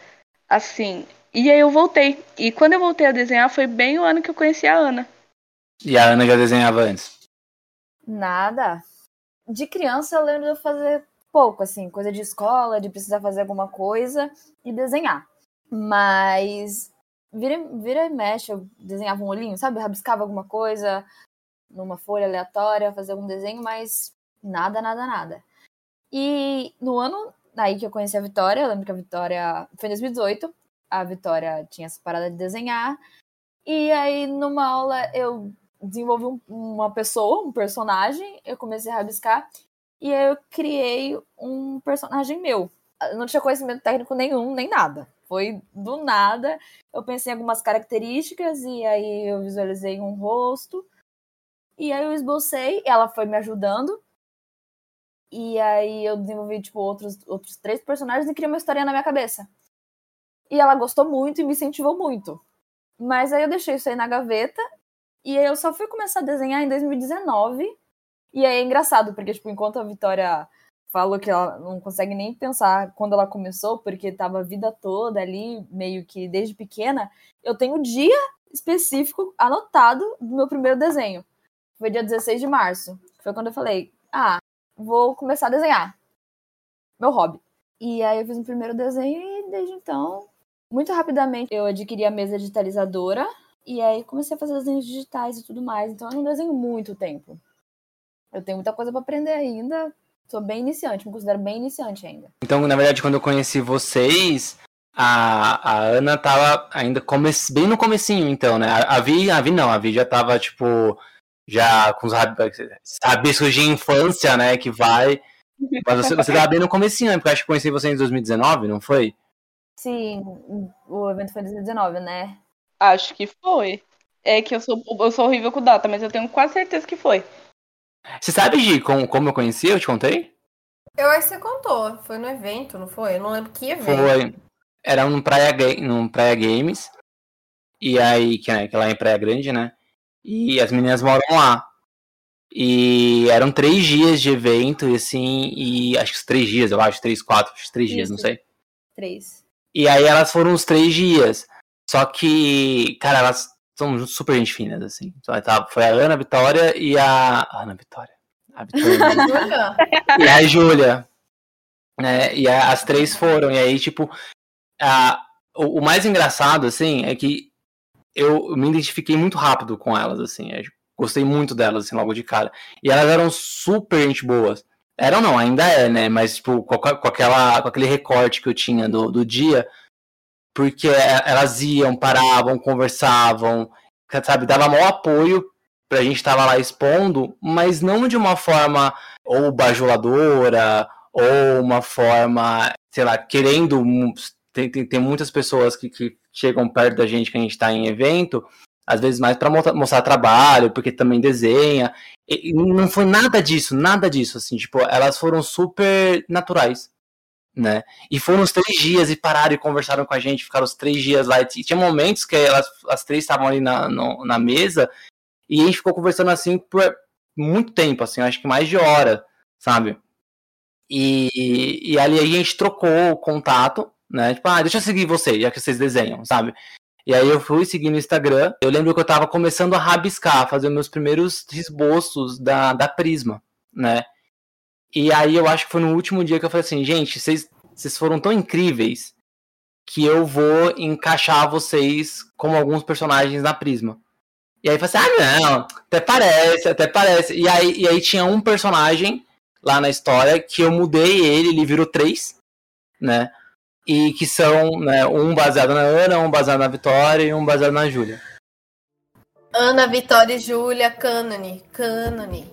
assim. E aí eu voltei. E quando eu voltei a desenhar, foi bem o ano que eu conheci a Ana. E a Ana já desenhava antes? Nada. De criança eu lembro de eu fazer pouco, assim, coisa de escola, de precisar fazer alguma coisa e desenhar. Mas vira, vira e mexe, eu desenhava um olhinho, sabe? Rabiscava alguma coisa numa folha aleatória, fazia algum desenho, mas nada, nada, nada. E no ano aí que eu conheci a Vitória, eu lembro que a Vitória foi em 2018, a Vitória tinha essa parada de desenhar. E aí, numa aula, eu desenvolvi um, uma pessoa, um personagem, eu comecei a rabiscar. E aí eu criei um personagem meu. Eu não tinha conhecimento técnico nenhum, nem nada. Foi do nada. Eu pensei em algumas características e aí eu visualizei um rosto. E aí eu esbocei, ela foi me ajudando. E aí eu desenvolvi, tipo, outros, outros três personagens e criei uma história na minha cabeça. E ela gostou muito e me incentivou muito. Mas aí eu deixei isso aí na gaveta. E eu só fui começar a desenhar em 2019. E aí é engraçado, porque, tipo, enquanto a Vitória falou que ela não consegue nem pensar quando ela começou, porque tava a vida toda ali, meio que desde pequena, eu tenho o dia específico anotado do meu primeiro desenho. Foi dia 16 de março. Foi quando eu falei, ah, vou começar a desenhar. Meu hobby. E aí eu fiz um primeiro desenho e desde então, muito rapidamente, eu adquiri a mesa digitalizadora e aí comecei a fazer desenhos digitais e tudo mais. Então eu não desenho muito tempo. Eu tenho muita coisa para aprender ainda. Sou bem iniciante, me considero bem iniciante ainda. Então, na verdade, quando eu conheci vocês, a, a Ana tava ainda come... bem no comecinho, então, né? A, a Vi, a Vi não, a Vi já tava, tipo, já com os rabiscos de infância, né, que vai... Mas você, você tava bem no comecinho, né? Porque acho que conheci você em 2019, não foi? Sim, o evento foi em 2019, né? Acho que foi. É que eu sou, eu sou horrível com data, mas eu tenho quase certeza que foi. Você sabe, Gi, como, como eu conheci? Eu te contei? Eu acho que você contou. Foi no evento, não foi? Eu não lembro que evento. Foi. Era num Praia, num Praia Games. E aí, que, né, que lá é em Praia Grande, né? E as meninas moram lá. E eram três dias de evento, e assim, e acho que três dias, eu acho, três, quatro, acho três dias, não sei. Três. E aí elas foram os três dias. Só que, cara, elas são super gente finas, assim. Foi a Ana, a Vitória e a. Ana Vitória. A Vitória. [LAUGHS] e a Júlia. Né? E a, as três foram. E aí, tipo, a, o, o, mais engraçado, assim, é que eu me identifiquei muito rápido com elas, assim. Eu gostei muito delas, assim, logo de cara. E elas eram super gente boas. Eram não, ainda é, né? Mas, tipo, com, com, aquela, com aquele recorte que eu tinha do, do dia, porque elas iam, paravam, conversavam, sabe, dava maior apoio pra gente estar lá expondo, mas não de uma forma ou bajuladora, ou uma forma, sei lá, querendo. Tem, tem, tem muitas pessoas que, que chegam perto da gente que a gente está em evento, às vezes mais para mostrar trabalho, porque também desenha. E não foi nada disso, nada disso, assim, tipo, elas foram super naturais né? E foram os três dias e pararam e conversaram com a gente, ficaram os três dias lá. E tinha momentos que elas, as três estavam ali na, no, na mesa e a gente ficou conversando assim por muito tempo, assim, acho que mais de hora, sabe? E, e ali a gente trocou o contato, né? Tipo, ah, deixa eu seguir vocês, já que vocês desenham, sabe? E aí eu fui seguir no Instagram. Eu lembro que eu tava começando a rabiscar, fazer meus primeiros esboços da, da Prisma, né? E aí eu acho que foi no último dia que eu falei assim, gente, vocês, vocês foram tão incríveis que eu vou encaixar vocês como alguns personagens na Prisma. E aí eu falei assim, ah não, até parece, até parece. E aí, e aí tinha um personagem lá na história que eu mudei ele, ele virou três, né? E que são né, um baseado na Ana, um baseado na Vitória e um baseado na Júlia. Ana, Vitória e Júlia, cânone, cânone.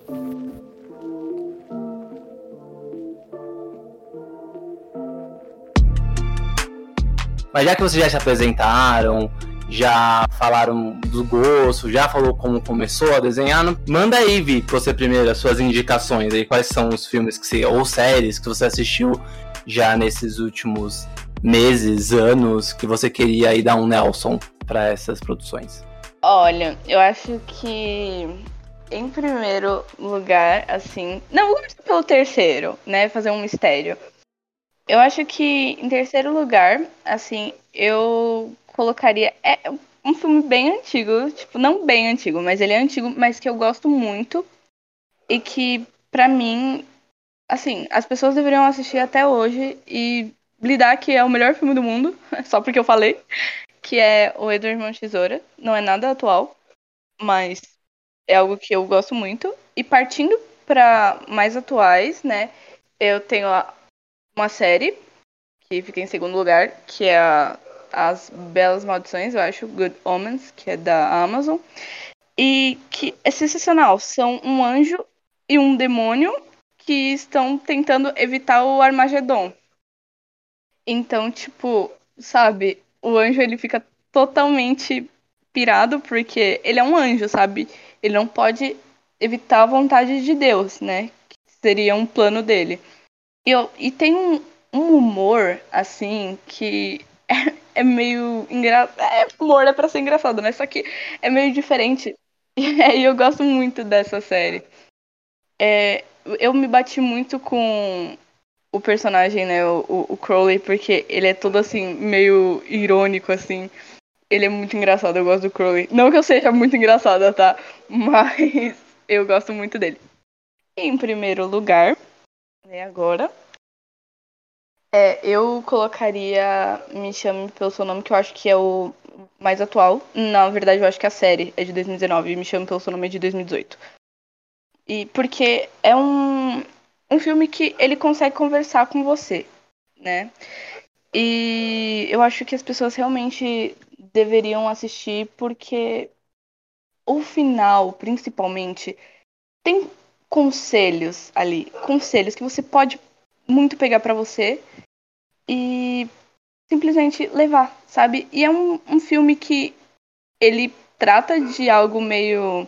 Mas já que vocês já se apresentaram, já falaram do gosto, já falou como começou a desenhar, manda aí, Vi, você primeiro as suas indicações aí, quais são os filmes que você, ou séries que você assistiu já nesses últimos meses, anos, que você queria aí dar um Nelson para essas produções. Olha, eu acho que em primeiro lugar, assim, não começar pelo terceiro, né, fazer um mistério. Eu acho que em terceiro lugar, assim, eu colocaria. É um filme bem antigo, tipo, não bem antigo, mas ele é antigo, mas que eu gosto muito. E que, pra mim, assim, as pessoas deveriam assistir até hoje e lidar que é o melhor filme do mundo, [LAUGHS] só porque eu falei, que é o Edward Mão Tesoura. Não é nada atual, mas é algo que eu gosto muito. E partindo para mais atuais, né? Eu tenho uma série que fica em segundo lugar, que é a As Belas Maldições, eu acho, Good Omens, que é da Amazon. E que é sensacional. São um anjo e um demônio que estão tentando evitar o Armagedon. Então, tipo, sabe, o anjo ele fica totalmente pirado porque ele é um anjo, sabe? Ele não pode evitar a vontade de Deus, né? Que seria um plano dele. Eu, e tem um, um humor, assim, que [LAUGHS] é, é meio engraçado. É, humor é pra ser engraçado, né? Só que é meio diferente. [LAUGHS] E aí eu gosto muito dessa série. É, eu me bati muito com o personagem, né, o, o Crowley, porque ele é todo assim, meio irônico, assim. Ele é muito engraçado, eu gosto do Crowley. Não que eu seja muito engraçada, tá? [LAUGHS] Mas eu gosto muito dele. Em primeiro lugar, né, agora, é, eu colocaria Me Chame Pelo Seu Nome, que eu acho que é o mais atual. Na verdade, eu acho que a série é de 2019 e Me Chame Pelo Seu Nome é de 2018. E porque é um, um filme que ele consegue conversar com você, né? E eu acho que as pessoas realmente deveriam assistir porque o final, principalmente, tem conselhos ali, conselhos que você pode muito pegar para você e simplesmente levar, sabe? E é um, um filme que ele trata de algo meio.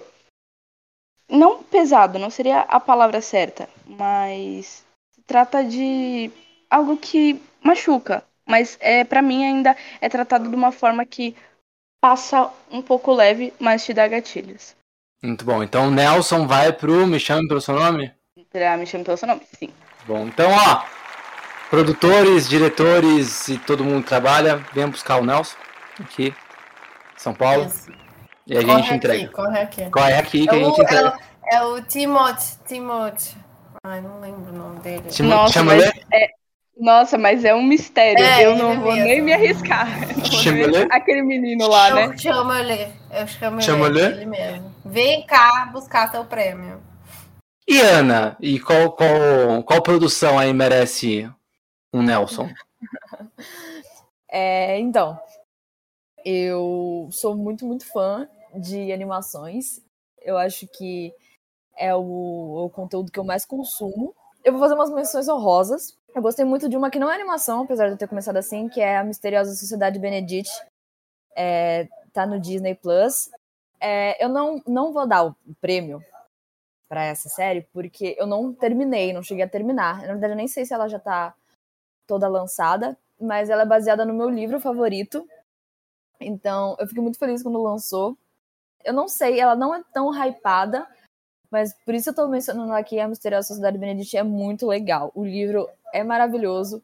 Não pesado, não seria a palavra certa, mas trata de algo que machuca, mas é para mim ainda é tratado de uma forma que passa um pouco leve, mas te dá gatilhos. Muito bom. Então Nelson vai pro Me Chame Pelo Seu Nome? Pra Me Chame Pelo Seu Nome, sim. Bom, então ó, Produtores, diretores e todo mundo que trabalha, venham buscar o Nelson aqui, São Paulo. Isso. E a corre gente entrega. Aqui, corre aqui. Corre aqui que é a gente entrega. É o, é o Timothy, Timothy. Ai, não lembro o nome dele. Nossa, mas é, nossa, mas é um mistério. É, eu não vou mesmo. nem me arriscar. [LAUGHS] Aquele menino lá, né? Chama ele. Eu chamo ele mesmo. Vem cá buscar seu prêmio. E Ana, e qual, qual, qual produção aí merece um Nelson? [LAUGHS] é, então, eu sou muito, muito fã de animações. Eu acho que é o, o conteúdo que eu mais consumo. Eu vou fazer umas menções honrosas. Eu gostei muito de uma que não é animação, apesar de eu ter começado assim, que é a Misteriosa Sociedade Benedict. É, tá no Disney Plus. É, eu não, não vou dar o prêmio para essa série, porque eu não terminei, não cheguei a terminar. Na verdade, eu nem sei se ela já tá toda lançada, mas ela é baseada no meu livro favorito. Então, eu fiquei muito feliz quando lançou. Eu não sei, ela não é tão hypada, mas por isso eu tô mencionando aqui a Misteriosa Sociedade Benedict é muito legal. O livro é maravilhoso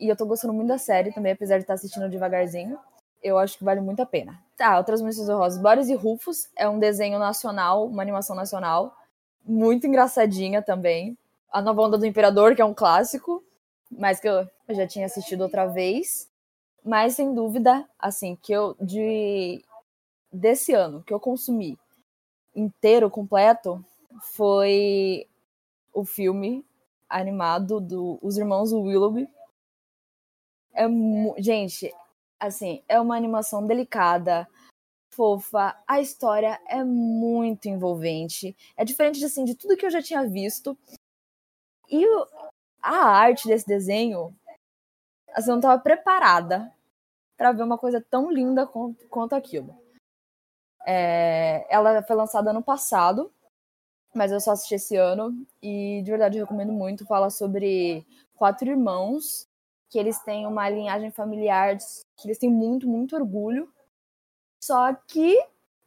e eu tô gostando muito da série também, apesar de estar assistindo devagarzinho. Eu acho que vale muito a pena. Tá, outras menções honrosas. Boris e Rufus é um desenho nacional, uma animação nacional, muito engraçadinha também. A Nova Onda do Imperador, que é um clássico, mas que eu, já tinha assistido outra vez. Mas sem dúvida, assim, que eu de desse ano que eu consumi inteiro, completo, foi o filme animado do Os Irmãos Willoughby. É, gente, assim, é uma animação delicada, fofa, a história é muito envolvente. É diferente assim de tudo que eu já tinha visto. E a arte desse desenho, assim, eu não estava preparada para ver uma coisa tão linda quanto, quanto aquilo. É, ela foi lançada ano passado, mas eu só assisti esse ano e de verdade recomendo muito. Fala sobre quatro irmãos que eles têm uma linhagem familiar que eles têm muito, muito orgulho. Só que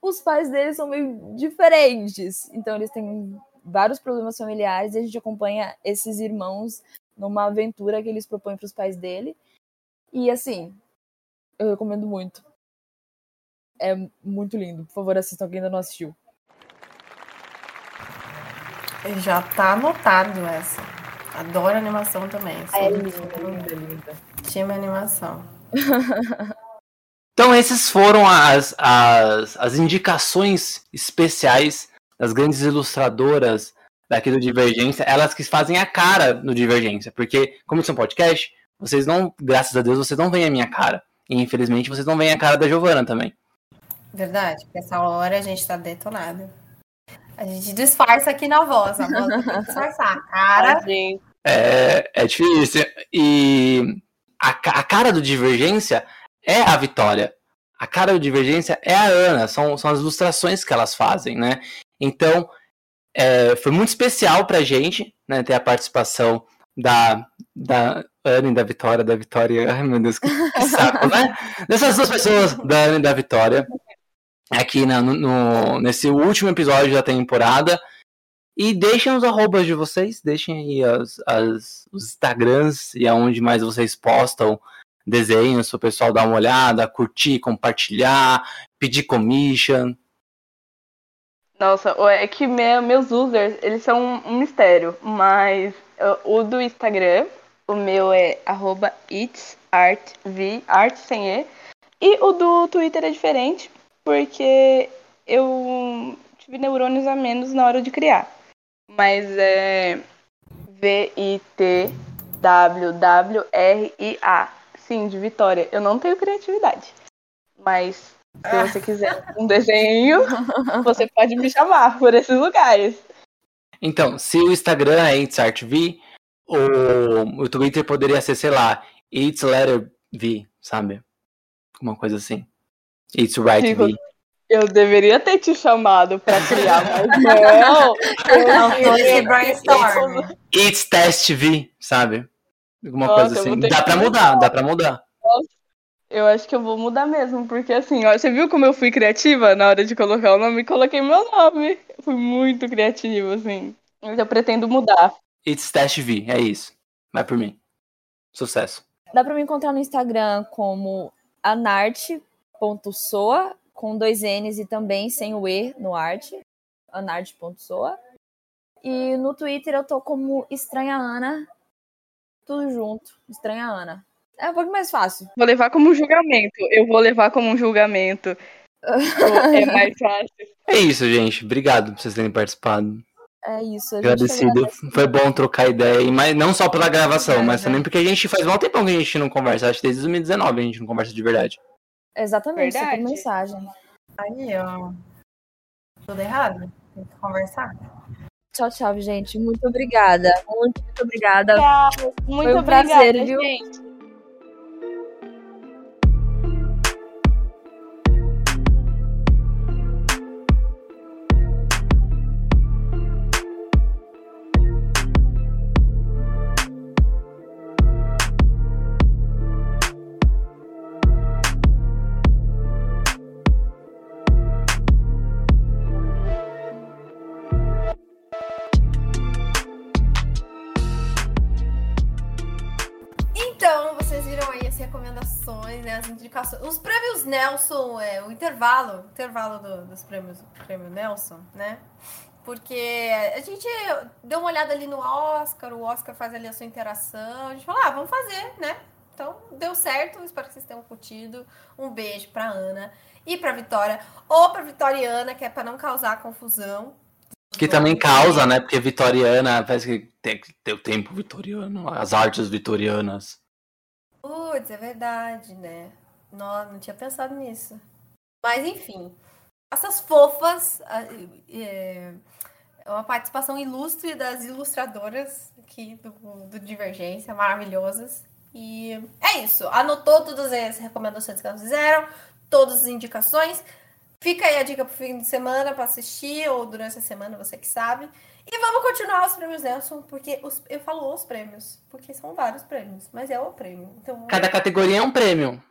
os pais deles são meio diferentes. Então eles têm vários problemas familiares e a gente acompanha esses irmãos numa aventura que eles propõem para os pais dele. E assim, eu recomendo muito. É muito lindo. Por favor, assistam quem ainda não assistiu. Já tá anotado essa. Adoro animação também. É linda, linda, linda. Time animação. então, esses foram as, as, as indicações especiais das grandes ilustradoras daqui do Divergência, elas que fazem a cara no Divergência, porque, como isso é um podcast, vocês não, graças a Deus, vocês não veem a minha cara. E infelizmente vocês não veem a cara da Giovana também. Verdade, porque essa hora a gente tá detonado. A gente disfarça aqui na voz, a voz tem que disfarçar. Cara. É, é difícil. E a, a cara do Divergência é a Vitória. A cara do Divergência é a Ana. São, são as ilustrações que elas fazem, né? Então, é, foi muito especial pra gente, né? Ter a participação da, da Ana e da Vitória, da Vitória. Ai, meu Deus, que, que saco, né? Dessas duas pessoas, da Ana e da Vitória, aqui na- no, nesse último episódio da temporada. E deixem os arrobas de vocês, deixem aí as, as- os Instagrams e aonde mais vocês postam desenhos para o pessoal dar uma olhada, curtir, compartilhar, pedir commission. Nossa, é que me- meus users, eles são um, mistério, mas o do Instagram, o meu é arroba itsartv, arte sem E, e o do Twitter é diferente, porque eu tive neurônios a menos na hora de criar. Mas é V-I-T-W-W-R-I-A, sim, de Vitória. Eu não tenho criatividade, mas se você quiser [LAUGHS] um desenho, você pode me chamar por esses lugares. Então, se o Instagram é itsartv, o, o Twitter poderia ser, sei lá, itsletterv, sabe? Uma coisa assim. It's right V. Eu deveria ter te chamado pra criar, mas não. Eu Não, brainstorm. It's test V, sabe? Alguma Nossa, coisa eu assim. Dá pra mudar. mudar, dá pra mudar. Eu acho que eu vou mudar mesmo, porque assim, ó, você viu como eu fui criativa na hora de colocar o nome? Coloquei meu nome. Fui muito criativa, assim. Mas eu pretendo mudar. It's test V, é isso. Vai por mim. Sucesso. Dá pra me encontrar no Instagram como anarte.soa, com dois N's e também sem o E no arte. anarte.soa. E no Twitter eu tô como Estranha Ana. Tudo junto. Estranha Ana. É um pouco mais fácil. Vou levar como um julgamento. Eu vou levar como um julgamento. [LAUGHS] é mais fácil. É isso, gente. Obrigado por vocês terem participado. É isso. Agradecido. Foi bom trocar ideia. E mais, não só pela gravação, É, mas né? também porque a gente faz mal tempão que a gente não conversa. Acho que desde 2019 a gente não conversa de verdade. Exatamente, só por Verdade. mensagem. Aí, ó. Tudo errado? Tem que conversar. Tchau, tchau, gente. Muito obrigada. Muito, muito obrigada. Muito um obrigada, prazer, viu? gente. Nelson, é, o intervalo, intervalo do- dos prêmios prêmio Nelson, né? Porque a gente deu uma olhada ali no Oscar, o Oscar faz ali a sua interação, a gente falou, ah, vamos fazer, né? Então, deu certo, espero que vocês tenham curtido. Um beijo pra Ana e pra Vitória, ou pra Vitoriana, que é pra não causar confusão. Que também causa, né? Porque vitoriana, parece que tem que ter o tempo vitoriano, as artes vitorianas. Putz, é verdade, né? Não, não tinha pensado nisso. Mas, enfim. Essas fofas. é uma participação ilustre das ilustradoras aqui do, do Divergência, maravilhosas. E é isso. Anotou todas as recomendações que elas fizeram, todas as indicações. Fica aí a dica pro fim de semana para assistir, ou durante a semana, você que sabe. E vamos continuar os prêmios Nelson, porque os- eu falo os prêmios, porque são vários prêmios, mas é o prêmio. Então, Cada categoria é um prêmio.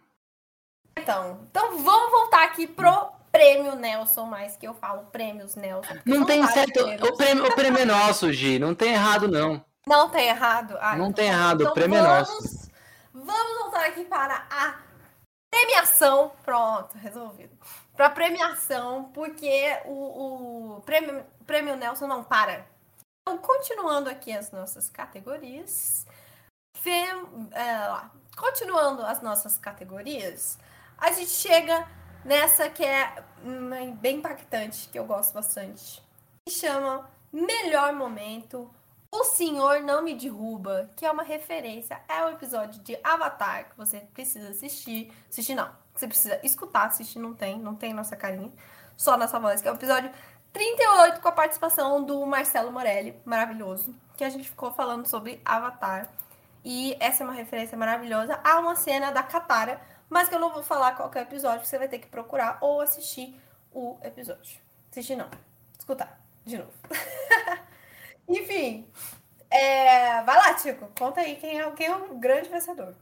Então, então vamos voltar aqui pro prêmio Nelson, mais que eu falo prêmios Nelson. Não tem certo. O prêmio, o prêmio é nosso, Gi. Não tem errado, não. Não tem errado? Ah, Não então tem errado, o Então prêmio é vamos, nosso. Vamos voltar aqui para a premiação. Pronto, resolvido. Para premiação, porque o, o prêmio, prêmio Nelson não para. Então, continuando aqui as nossas categorias. Fem- é, lá, continuando as nossas categorias, a gente chega nessa que é bem impactante, que eu gosto bastante. Que chama Melhor Momento O Senhor Não Me Derruba, que é uma referência, é episódio de Avatar que você precisa assistir. Assistir não, você precisa escutar, assistir não tem, não tem nossa carinha, só nossa voz, que é o episódio 38 com a participação do Marcelo Morelli, maravilhoso, que a gente ficou falando sobre Avatar. E essa é uma referência maravilhosa a uma cena da Katara, mas que eu não vou falar qual é episódio, você vai ter que procurar ou assistir o episódio. Assistir não, escutar de novo. [LAUGHS] Enfim, é... vai lá, Tico, conta aí quem é, quem é o grande vencedor.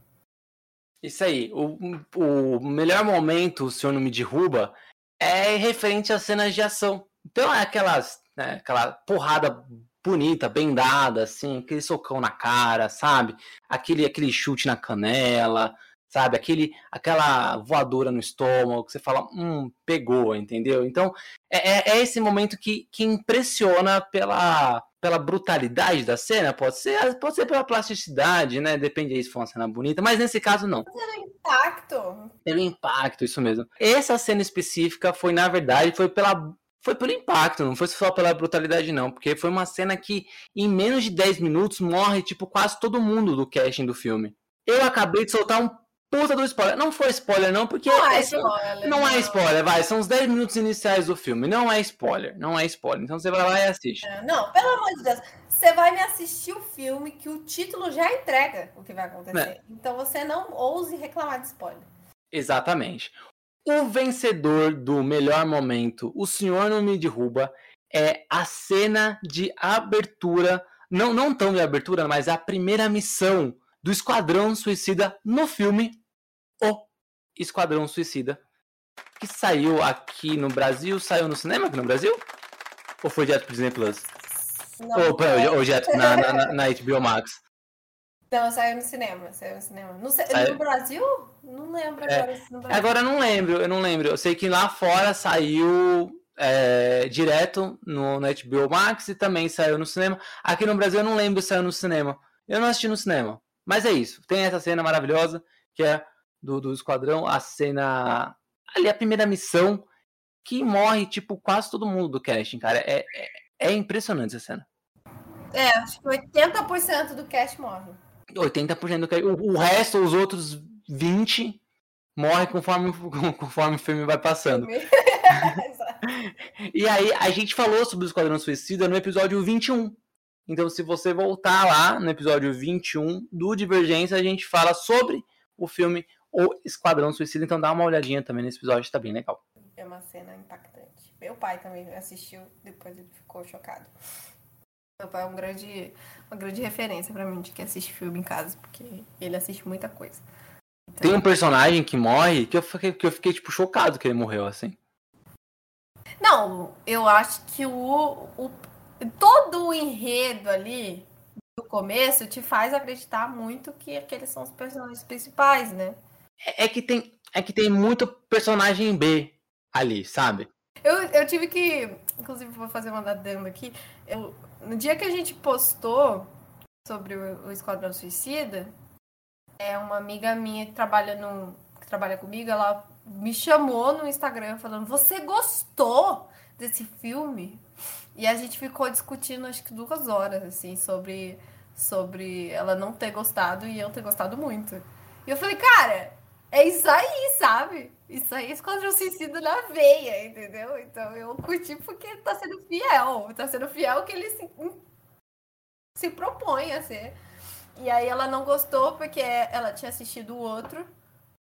Isso aí, o, o melhor momento, o senhor não me derruba, é referente às cenas de ação. Então é aquelas, né, aquela porrada bonita, bem dada, assim, aquele socão na cara, sabe? Aquele, aquele chute na canela, sabe? Aquele, aquela voadora no estômago que você fala, hum, pegou, entendeu? Então é, é, é esse momento que, que impressiona pela, pela brutalidade da cena, pode ser, pode ser pela plasticidade, né? Depende aí se for uma cena bonita, mas nesse caso não. Pelo impacto. Pelo impacto, isso mesmo. Essa cena específica foi, na verdade, foi pela foi pelo impacto, não foi só pela brutalidade, não. Porque foi uma cena que, em menos de 10 minutos, morre, tipo, quase todo mundo do casting do filme. Eu acabei de soltar um puta do spoiler. Não foi spoiler, não, porque. Não é spoiler. não é spoiler, vai. São os 10 minutos iniciais do filme. Não é spoiler. Não é spoiler. Então você vai lá e assiste. Não, pelo amor de Deus. Você vai me assistir o filme que o título já entrega o que vai acontecer. É. Então você não ouse reclamar de spoiler. Exatamente. O vencedor do melhor momento, O Senhor Não Me Derruba, é a cena de abertura. Não, não tão de abertura, mas a primeira missão do Esquadrão Suicida no filme O Esquadrão Suicida. Que saiu aqui no Brasil. Saiu no cinema aqui no Brasil? Ou foi direto pro Disney Plus? Não, Ou, pera, ou [LAUGHS] direto na, na, na- na HBO Max? não, saiu no cinema. Saiu no cinema. No, Saiu. no Brasil? Não lembro É, agora. no Brasil. Agora eu não lembro, eu não lembro. Eu sei que lá fora saiu é, direto no, no HBO Max e também saiu no cinema. Aqui no Brasil eu não lembro se saiu no cinema. Eu não assisti no cinema. Mas é isso. Tem essa cena maravilhosa que é do, do Esquadrão, a cena. Ali, a primeira missão que morre, tipo, quase todo mundo do casting, cara. É, é, é impressionante essa cena. É, acho que 80% do cast morre. 80% do casting. O, o resto, os outros 20%, morre conforme, [LAUGHS] conforme o filme vai passando. [LAUGHS] E aí, a gente falou sobre o Esquadrão Suicida no episódio 21. Então, se você voltar lá no episódio 21 do Divergência, a gente fala sobre o filme O Esquadrão Suicida. Então, dá uma olhadinha também nesse episódio, tá bem legal. É uma cena impactante. Meu pai também assistiu, depois ele ficou chocado. Meu pai é um grande, uma grande referência pra mim de que assiste filme em casa, porque ele assiste muita coisa. Então, Tem um personagem que morre que eu fiquei, que eu fiquei tipo, chocado que ele morreu assim. Não, eu acho que o, o todo o enredo ali do começo te faz acreditar muito que aqueles são os personagens principais, né? É, é que tem, é que tem muito personagem B ali, sabe? Eu, eu tive que, inclusive vou fazer uma adendo aqui, eu, no dia que a gente postou sobre o, o Esquadrão Suicida, é uma amiga minha que trabalha no que trabalha comigo, ela me chamou no Instagram falando: "Você gostou desse filme?" E a gente ficou discutindo acho que duas horas assim sobre sobre ela não ter gostado e eu ter gostado muito. E eu falei: "Cara, é isso aí, sabe? Isso aí é Esquadrão Suicida na veia, entendeu? Então eu curti porque tá sendo fiel. Tá sendo fiel que ele se, se propõe a ser. E aí ela não gostou porque ela tinha assistido o outro,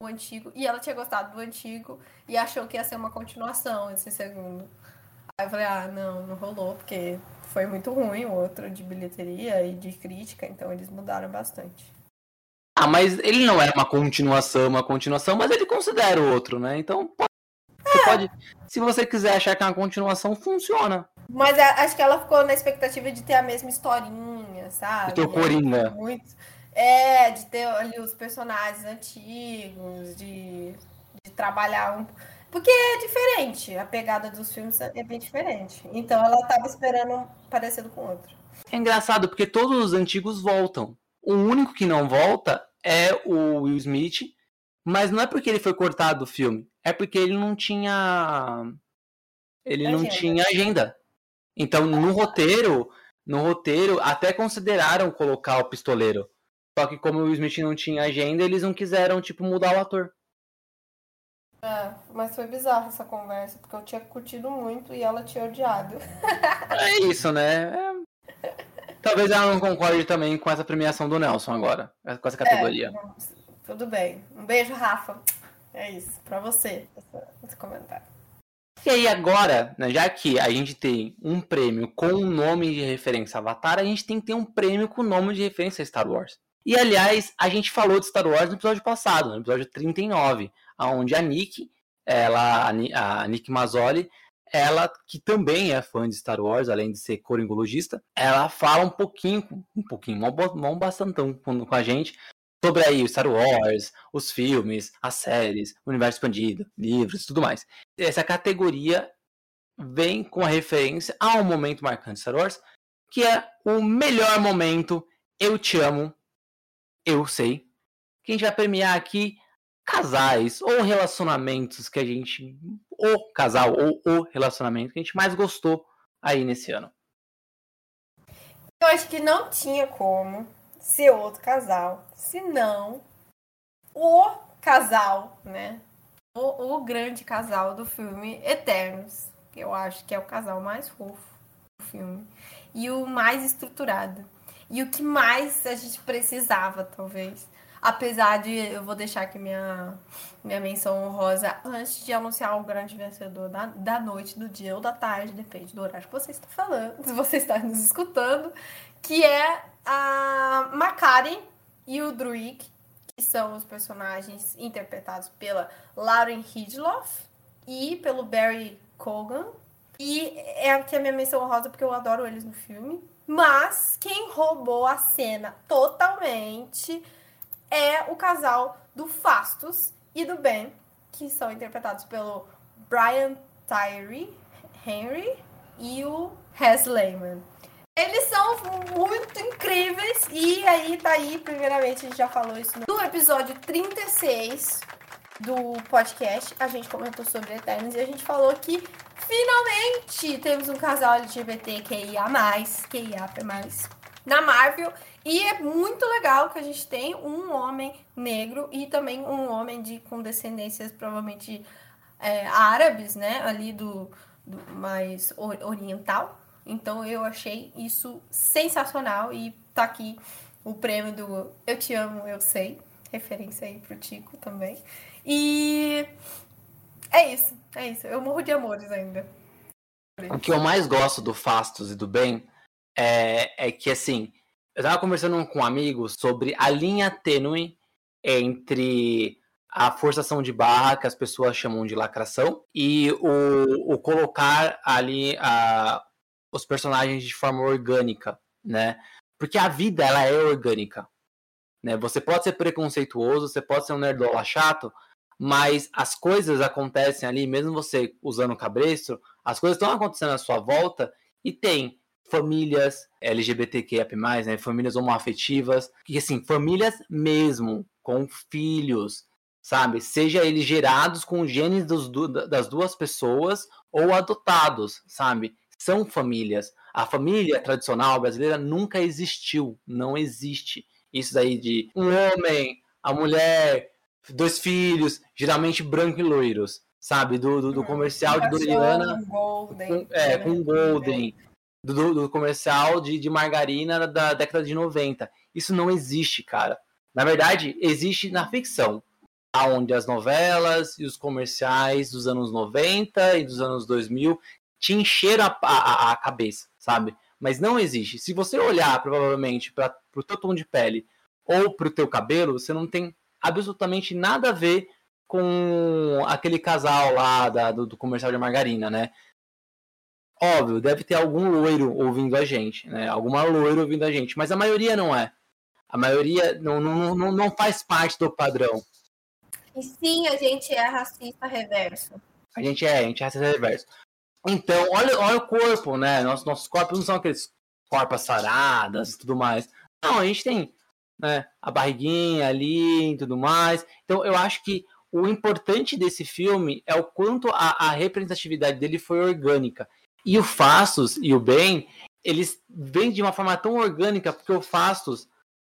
o antigo, e ela tinha gostado do antigo e achou que ia ser uma continuação esse segundo. Aí eu falei, ah, não, não rolou, porque foi muito ruim o outro de bilheteria e de crítica, então eles mudaram bastante. Ah, mas ele não é uma continuação, uma continuação, mas ele considera o outro, né? Então, pode, você pode, se você quiser achar que é uma continuação, funciona. Mas a- acho que ela ficou na expectativa de ter a mesma historinha, sabe? De ter o Coringa. Muito... É, de ter ali os personagens antigos, de, de trabalhar um. Porque é diferente, a pegada dos filmes é bem diferente. Então ela tava esperando um parecido com o outro. É engraçado, porque todos os antigos voltam. O único que não volta é o Will Smith, mas não é porque ele foi cortado do filme, é porque ele não tinha. Ele não Agenda. tinha agenda. Então, no roteiro, no roteiro até consideraram colocar o pistoleiro. Só que como o Will Smith não tinha agenda, eles não quiseram, tipo, mudar o ator. É, mas foi bizarra essa conversa, porque eu tinha curtido muito e ela tinha odiado. É isso, né? É... Talvez ela não concorde também com essa premiação do Nelson agora, com essa categoria. É, tudo bem. Um beijo, Rafa. É isso, pra você, esse comentário. E aí agora, né, já que a gente tem um prêmio com o nome de referência Avatar, a gente tem que ter um prêmio com o nome de referência Star Wars. E aliás, a gente falou de Star Wars no episódio passado, no episódio 39, onde a Nick, ela, a Nick Mazzoli, ela que também é fã de Star Wars, além de ser coringologista, ela fala um pouquinho, um pouquinho, um bastantão com, a gente sobre aí o Star Wars, os filmes, as séries, o universo expandido, livros tudo mais. Essa categoria vem com a referência a um momento marcante de Star Wars, que é o melhor momento, eu te amo, eu sei, que a gente vai premiar aqui casais ou relacionamentos que a gente. O casal ou o relacionamento que a gente mais gostou aí nesse ano. Eu acho que não tinha como ser outro casal, senão o casal, né? O, o grande casal do filme Eternos, que eu acho que é o casal mais fofo do filme e o mais estruturado e o que mais a gente precisava, talvez. Apesar de eu vou deixar aqui minha, minha menção honrosa antes de anunciar o grande vencedor da, da noite, do dia ou da tarde, depende do horário que você está falando, [LAUGHS] se você está nos escutando, que é a Makari e o Druid, que são os personagens interpretados pela Lauren Hidloff e pelo Barry Cogan. E é aqui a minha menção honrosa porque eu adoro eles no filme. Mas quem roubou a cena totalmente é o casal do Fastos e do Ben, que são interpretados pelo Brian Tyree Henry e o Hess Lehman. Eles são muito incríveis e aí tá aí, primeiramente a gente já falou isso no episódio 36 do podcast, a gente comentou sobre Eternos e a gente falou que finalmente temos um casal LGBTQIA+, QIA+, na Marvel e é muito legal que a gente tem um homem negro e também um homem de com descendências provavelmente é, árabes, né? Ali do, do mais oriental. Então eu achei isso sensacional e tá aqui o prêmio do Eu Te Amo, Eu Sei. Referência aí pro Tico também. E é isso, é isso. Eu morro de amores ainda. O que eu mais gosto do Fastos e do Bem é, é que, assim, eu tava conversando com um amigo sobre a linha tênue entre a forçação de barra, que as pessoas chamam de lacração, e o, o colocar ali a, os personagens de forma orgânica, né? Porque a vida, ela é orgânica. Né? Você pode ser preconceituoso, você pode ser um nerdola chato, mas as coisas acontecem ali, mesmo você usando o cabresto, as coisas estão acontecendo à sua volta e tem famílias LGBTQIA+, né, famílias homoafetivas, e assim, famílias mesmo, com filhos, sabe? Seja eles gerados com genes dos, das duas pessoas ou adotados, sabe? São famílias. A família tradicional brasileira nunca existiu, não existe. Isso daí de um homem, a mulher, dois filhos, geralmente branco e loiros, sabe? Do, do, do comercial de Doriana. Com, é, com Golden do, do comercial de, de margarina da década de 90. Isso não existe, cara. Na verdade, existe na ficção, aonde as novelas e os comerciais dos anos 90 e dos anos 2000 te encheram a, a, a cabeça, sabe? Mas não existe. Se você olhar, provavelmente, para o teu tom de pele ou para o teu cabelo, você não tem absolutamente nada a ver com aquele casal lá da, do, do comercial de margarina, né? Óbvio, deve ter algum loiro ouvindo a gente, né? Alguma loira ouvindo a gente, mas a maioria não é. A maioria não, não, não, não faz parte do padrão. E sim, a gente é racista reverso. A gente é, a gente é racista reverso. Então, olha, olha o corpo, né? Nossos, nossos corpos não são aqueles corpos saradas e tudo mais. Não, a gente tem né, a barriguinha ali e tudo mais. Então, eu acho que o importante desse filme é o quanto a, a representatividade dele foi orgânica. E o Fastos e o Ben, eles vêm de uma forma tão orgânica, porque o Fastos,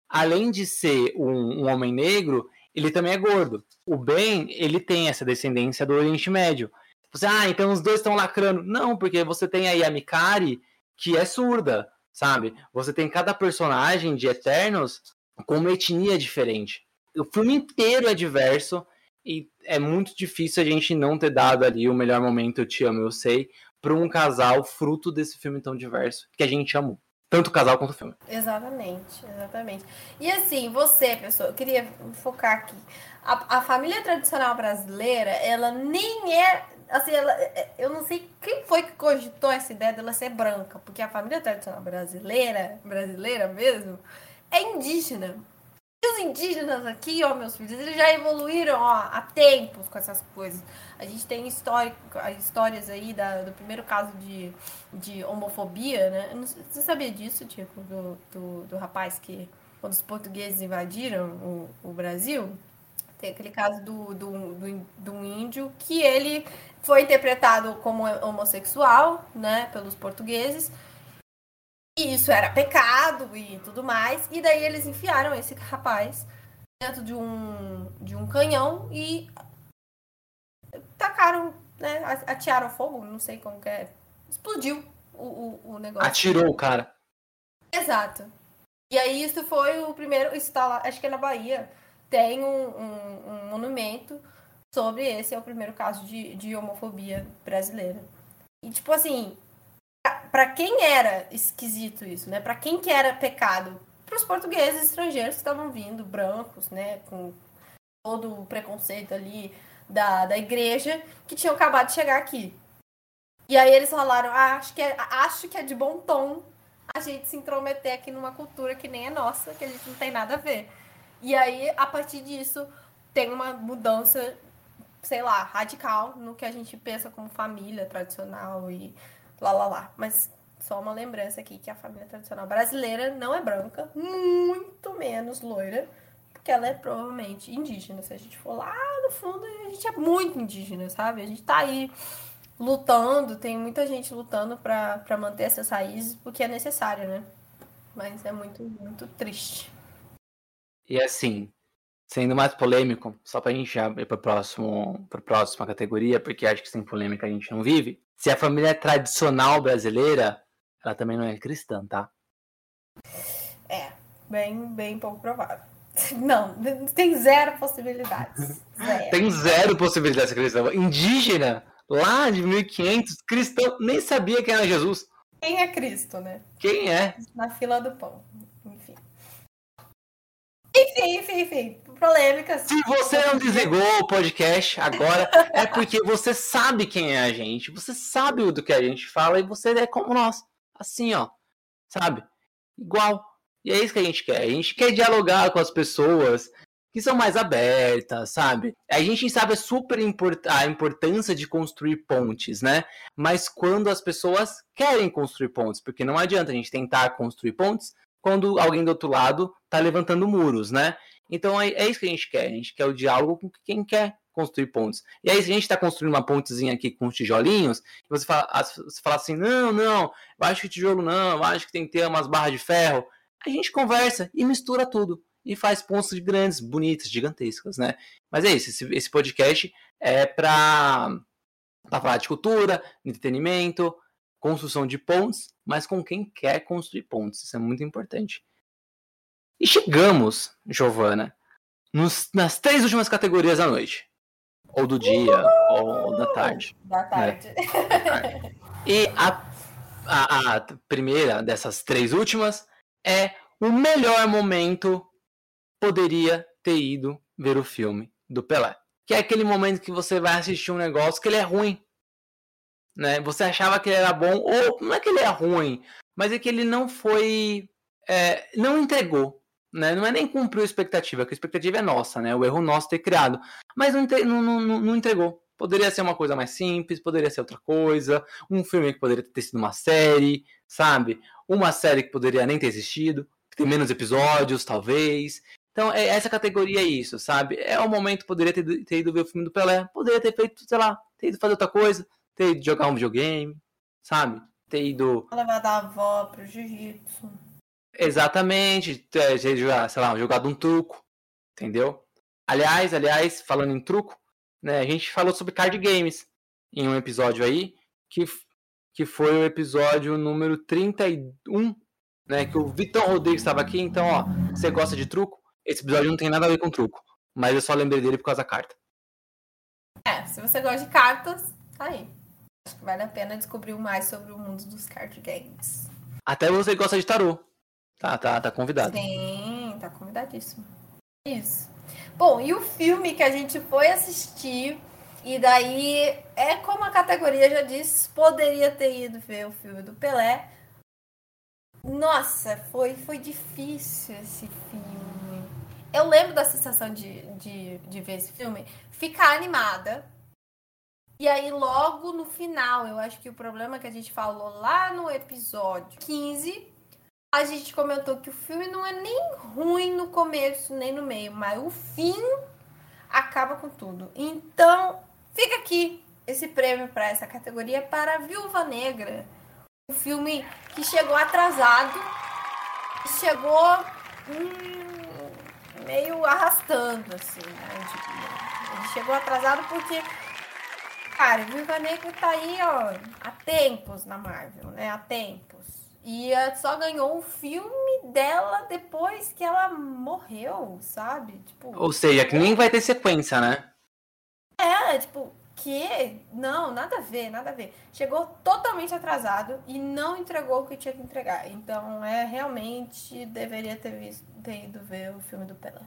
além de ser um, um homem negro, ele também é gordo. O Ben, ele tem essa descendência do Oriente Médio. Você, ah, então os dois estão lacrando. Não, porque você tem aí a Mikari, que é surda, sabe? Você tem cada personagem de Eternos com uma etnia diferente. O filme inteiro é diverso e é muito difícil a gente não ter dado ali o melhor momento, eu te amo, eu sei, para um casal fruto desse filme tão diverso que a gente amou. Tanto o casal quanto o filme. Exatamente, exatamente. E assim, você, pessoa, eu queria focar aqui. A, a família tradicional brasileira, ela nem é. Assim, ela, é, eu não sei quem foi que cogitou essa ideia dela ser branca, porque a família tradicional brasileira, brasileira mesmo, é indígena. E os indígenas aqui, ó, meus filhos, eles já evoluíram ó, há tempos com essas coisas. A gente tem histórico, histórias aí da, do primeiro caso de, de homofobia, né? Você sabia disso, Tico? Do, do, do rapaz que, quando os portugueses invadiram o, o Brasil, tem aquele caso do, do, do, do índio que ele foi interpretado como homossexual, né, pelos portugueses. E isso era pecado e tudo mais. E daí eles enfiaram esse rapaz dentro de um, de um canhão e tacaram, né? Atearam fogo, não sei como que é. Explodiu o, o, o negócio. Atirou o cara. Exato. E aí isso foi o primeiro. Isso tá lá, acho que é na Bahia. Tem um, um, um monumento sobre esse, é o primeiro caso de, de homofobia brasileira. E tipo assim, para quem era esquisito isso, né? Para quem que era pecado? Para os portugueses estrangeiros que estavam vindo, brancos, né? Com todo o preconceito ali da, da igreja, que tinham acabado de chegar aqui. E aí eles falaram, ah, acho, que é, acho que é de bom tom a gente se intrometer aqui numa cultura que nem é nossa, que a gente não tem nada a ver. E aí, a partir disso, tem uma mudança, sei lá, radical no que a gente pensa como família tradicional e lá lá lá. Mas só uma lembrança aqui que a família tradicional brasileira não é branca, muito menos loira, porque ela é provavelmente indígena. Se a gente for lá no fundo, a gente é muito indígena, sabe? A gente tá aí lutando, tem muita gente lutando para manter essas raízes, porque é necessário, né? Mas é muito, muito triste. E assim, sendo mais polêmico, só pra gente já ir pra, próximo, pra próxima categoria, porque acho que sem polêmica a gente não vive. Se a família é tradicional brasileira, ela também não é cristã, tá? É, bem, bem pouco provável. [LAUGHS] Não, tem zero possibilidades. Zero. Tem zero possibilidades de cristã. Indígena, lá de 1500, cristão, nem sabia quem era Jesus. Quem é Cristo, né? Quem é? Na fila do pão. Enfim. Enfim, enfim, enfim. Polêmicas. Se você não desligou o podcast agora, é porque você sabe quem é a gente. Você sabe do que a gente fala e você é como nós. Assim, ó. Sabe? Igual. E é isso que a gente quer. A gente quer dialogar com as pessoas que são mais abertas, sabe? A gente sabe a super import a importância de construir pontes, né? Mas quando as pessoas querem construir pontes, porque não adianta a gente tentar construir pontes quando alguém do outro lado tá levantando muros, né? Então é, é isso que a gente quer. A gente quer o diálogo com quem quer construir pontes. E aí, se a gente está construindo uma pontezinha aqui com tijolinhos, você fala, você fala assim, não, não, eu acho que tijolo não, eu acho que tem que ter umas barras de ferro a gente conversa e mistura tudo. E faz pontos grandes, bonitas, gigantescas, né? Mas é isso, esse, esse podcast é para falar de cultura, entretenimento, construção de pontes, mas com quem quer construir pontes. Isso é muito importante. E chegamos, Giovana, nos, nas três últimas categorias da noite. Ou do dia, Uhul! ou da tarde. Da tarde. Né? E a, a, a primeira dessas três últimas é o melhor momento poderia ter ido ver o filme do Pelé. Que é aquele momento que você vai assistir um negócio que ele é ruim. Né? Você achava que ele era bom, ou não é que ele é ruim, mas é que ele não foi. É, não entregou. Né? Não é nem cumpriu a expectativa, que a expectativa é nossa, né? O erro nosso ter criado. Mas não, não, não, não entregou. Poderia ser uma coisa mais simples, poderia ser outra coisa, um filme que poderia ter sido uma série, sabe? Uma série que poderia nem ter existido, que tem menos episódios, talvez. Então, é, essa categoria é isso, sabe? É o momento, poderia ter, ter ido ver o filme do Pelé, poderia ter feito, sei lá, ter ido fazer outra coisa, ter ido jogar um videogame, sabe? ter ido. Levar da avó pro jiu-jitsu. Exatamente, jogar, sei lá, jogado um truco, entendeu? Aliás, aliás, falando em truco, né, a gente falou sobre card games em um episódio aí, que, que foi o episódio número 31, né, que o Vitão Rodrigues estava aqui, então, ó, você gosta de truco? Esse episódio não tem nada a ver com truco, mas eu só lembrei dele por causa da carta. É, se você gosta de cartas, tá aí. Acho que vale a pena descobrir mais sobre o mundo dos card games. Até você gosta de tarô. Tá, tá, tá convidado. Sim, tá convidadíssimo. Isso. Bom, e o filme que a gente foi assistir, e daí é como a categoria já disse, poderia ter ido ver o filme do Pelé. Nossa, foi, foi difícil esse filme. Eu lembro da sensação de, de, de ver esse filme, ficar animada. E aí, logo no final, eu acho que o problema que a gente falou lá no episódio 15 a gente comentou que o filme não é nem ruim no começo, nem no meio, mas o fim acaba com tudo. Então, fica aqui esse prêmio para essa categoria para Viúva Negra. Um filme que chegou atrasado, chegou hum, meio arrastando, assim, né? Tipo, ele chegou atrasado porque, cara, Viúva Negra tá aí, ó, há tempos na Marvel, né? Há tempos. E só ganhou um filme dela depois que ela morreu, sabe? Tipo, Ou seja, que nem vai ter sequência, né? é, tipo, que? Não, nada a ver, nada a ver. Chegou totalmente atrasado e não entregou o que tinha que entregar. Então, é realmente deveria ter, visto, ter ido ver o filme do Pelé.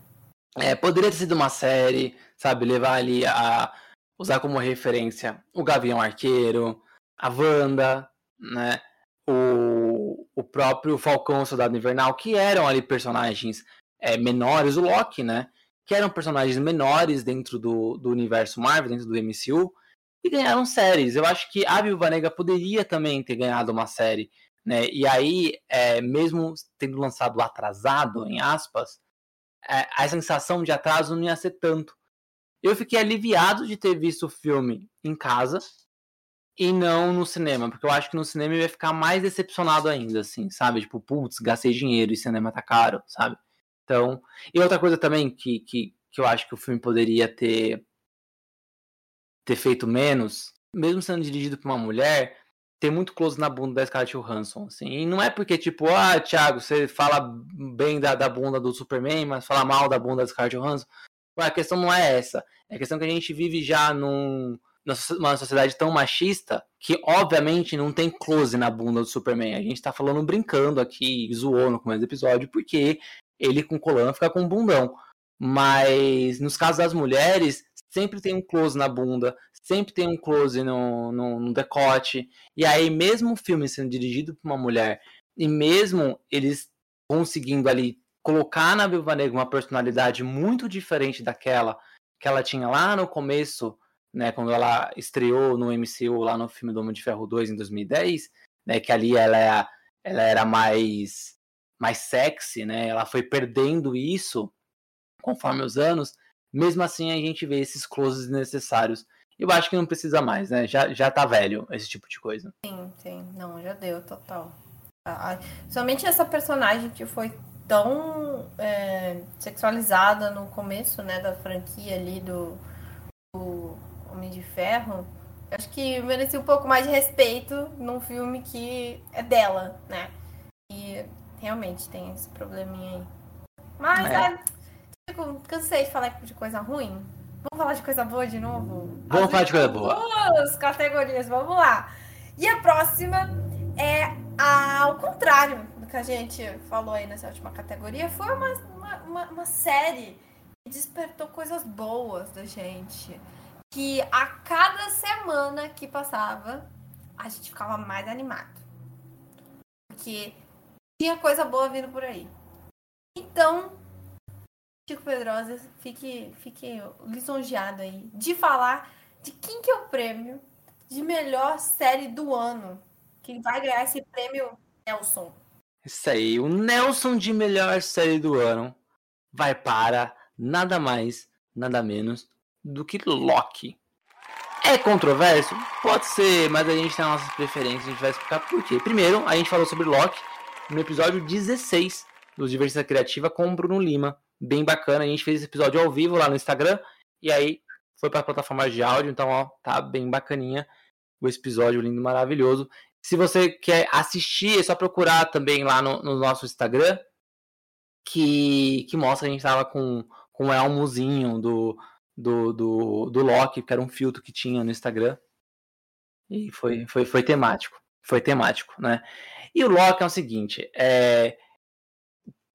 É, poderia ter sido uma série, sabe? Levar ali a. usar como referência o Gavião Arqueiro, a Wanda, né? O, o próprio Falcão Soldado Invernal, que eram ali personagens é, menores, o Loki, né? Que eram personagens menores dentro do, do universo Marvel, dentro do MCU, e ganharam séries. Eu acho que a Viúva Negra poderia também ter ganhado uma série, né? E aí, é, mesmo tendo lançado atrasado, em aspas, é, a sensação de atraso não ia ser tanto. Eu fiquei aliviado de ter visto o filme em casa e não no cinema, porque eu acho que no cinema eu ia ficar mais decepcionado ainda, assim, sabe? Tipo, putz, gastei dinheiro e cinema tá caro, sabe? Então, e outra coisa também que, que, que eu acho que o filme poderia ter ter feito menos, mesmo sendo dirigido por uma mulher, tem muito close na bunda da Scarlett Johansson, assim. E não é porque, tipo, ah, Thiago, você fala bem da, da bunda do Superman, mas fala mal da bunda da Scarlett Johansson. Ué, a questão não é essa. É a questão que a gente vive já num, numa sociedade tão machista que, obviamente, não tem close na bunda do Superman. A gente tá falando brincando aqui, zoou no começo do episódio, porque ele com colã fica com bundão. Mas nos casos das mulheres, sempre tem um close na bunda, sempre tem um close no, no, no decote. E aí, mesmo o filme sendo dirigido por uma mulher, e mesmo eles conseguindo ali colocar na Viúva Negra uma personalidade muito diferente daquela que ela tinha lá no começo, né, quando ela estreou no MCU lá no filme do Homem de Ferro 2 em 2010, né, que ali ela, é, ela era mais mais sexy, né? Ela foi perdendo isso conforme os anos. Mesmo assim, a gente vê esses closes necessários. Eu acho que não precisa mais, né? Já, já tá velho esse tipo de coisa. Sim, sim. Não, já deu, total. Ah, somente essa personagem que foi tão é, sexualizada no começo, né, da franquia ali do, do Homem de Ferro, acho que merecia um pouco mais de respeito num filme que é dela, né? E realmente tem esse probleminha aí. Mas, É. é. tipo, cansei de falar de coisa ruim. Vamos falar de coisa boa de novo? Vamos As falar de coisa boa. Duas categorias, vamos lá. E a próxima é ao contrário do que a gente falou aí nessa última categoria. Foi uma, uma, uma, uma série que despertou coisas boas da gente. Que a cada semana que passava, a gente ficava mais animado. Porque tinha coisa boa vindo por aí. Então, Chico Pedrosa, fique, fique lisonjeado aí de falar de quem que é o prêmio de melhor série do ano. Que vai ganhar esse prêmio Nelson. Isso aí, o Nelson de melhor série do ano vai para nada mais, nada menos do que Loki. É controverso? Pode ser, mas a gente tem nossas preferências, a gente vai explicar por quê. Primeiro, a gente falou sobre Loki no episódio 16 do Diversidade Criativa com o Bruno Lima. Bem bacana, a gente fez esse episódio ao vivo lá no Instagram e aí foi para a plataforma de áudio, então ó, tá bem bacaninha o episódio lindo, maravilhoso. Se você quer assistir, é só procurar também lá no, no nosso Instagram, que, que mostra a gente tava com, com o elmozinho do, do, do, do Loki, que era um filtro que tinha no Instagram. E foi, foi, foi temático. Foi temático, né? E o Loki é o seguinte: é...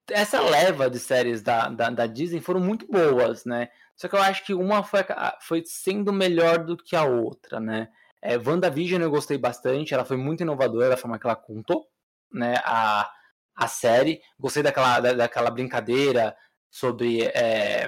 essa leva de séries da, da, da, Disney foram muito boas, né? Só que eu acho que uma foi, foi sendo melhor do que a outra, né? É, WandaVision eu gostei bastante, ela foi muito inovadora a forma que ela contou, né? A, a série. Gostei daquela, da, daquela brincadeira sobre é,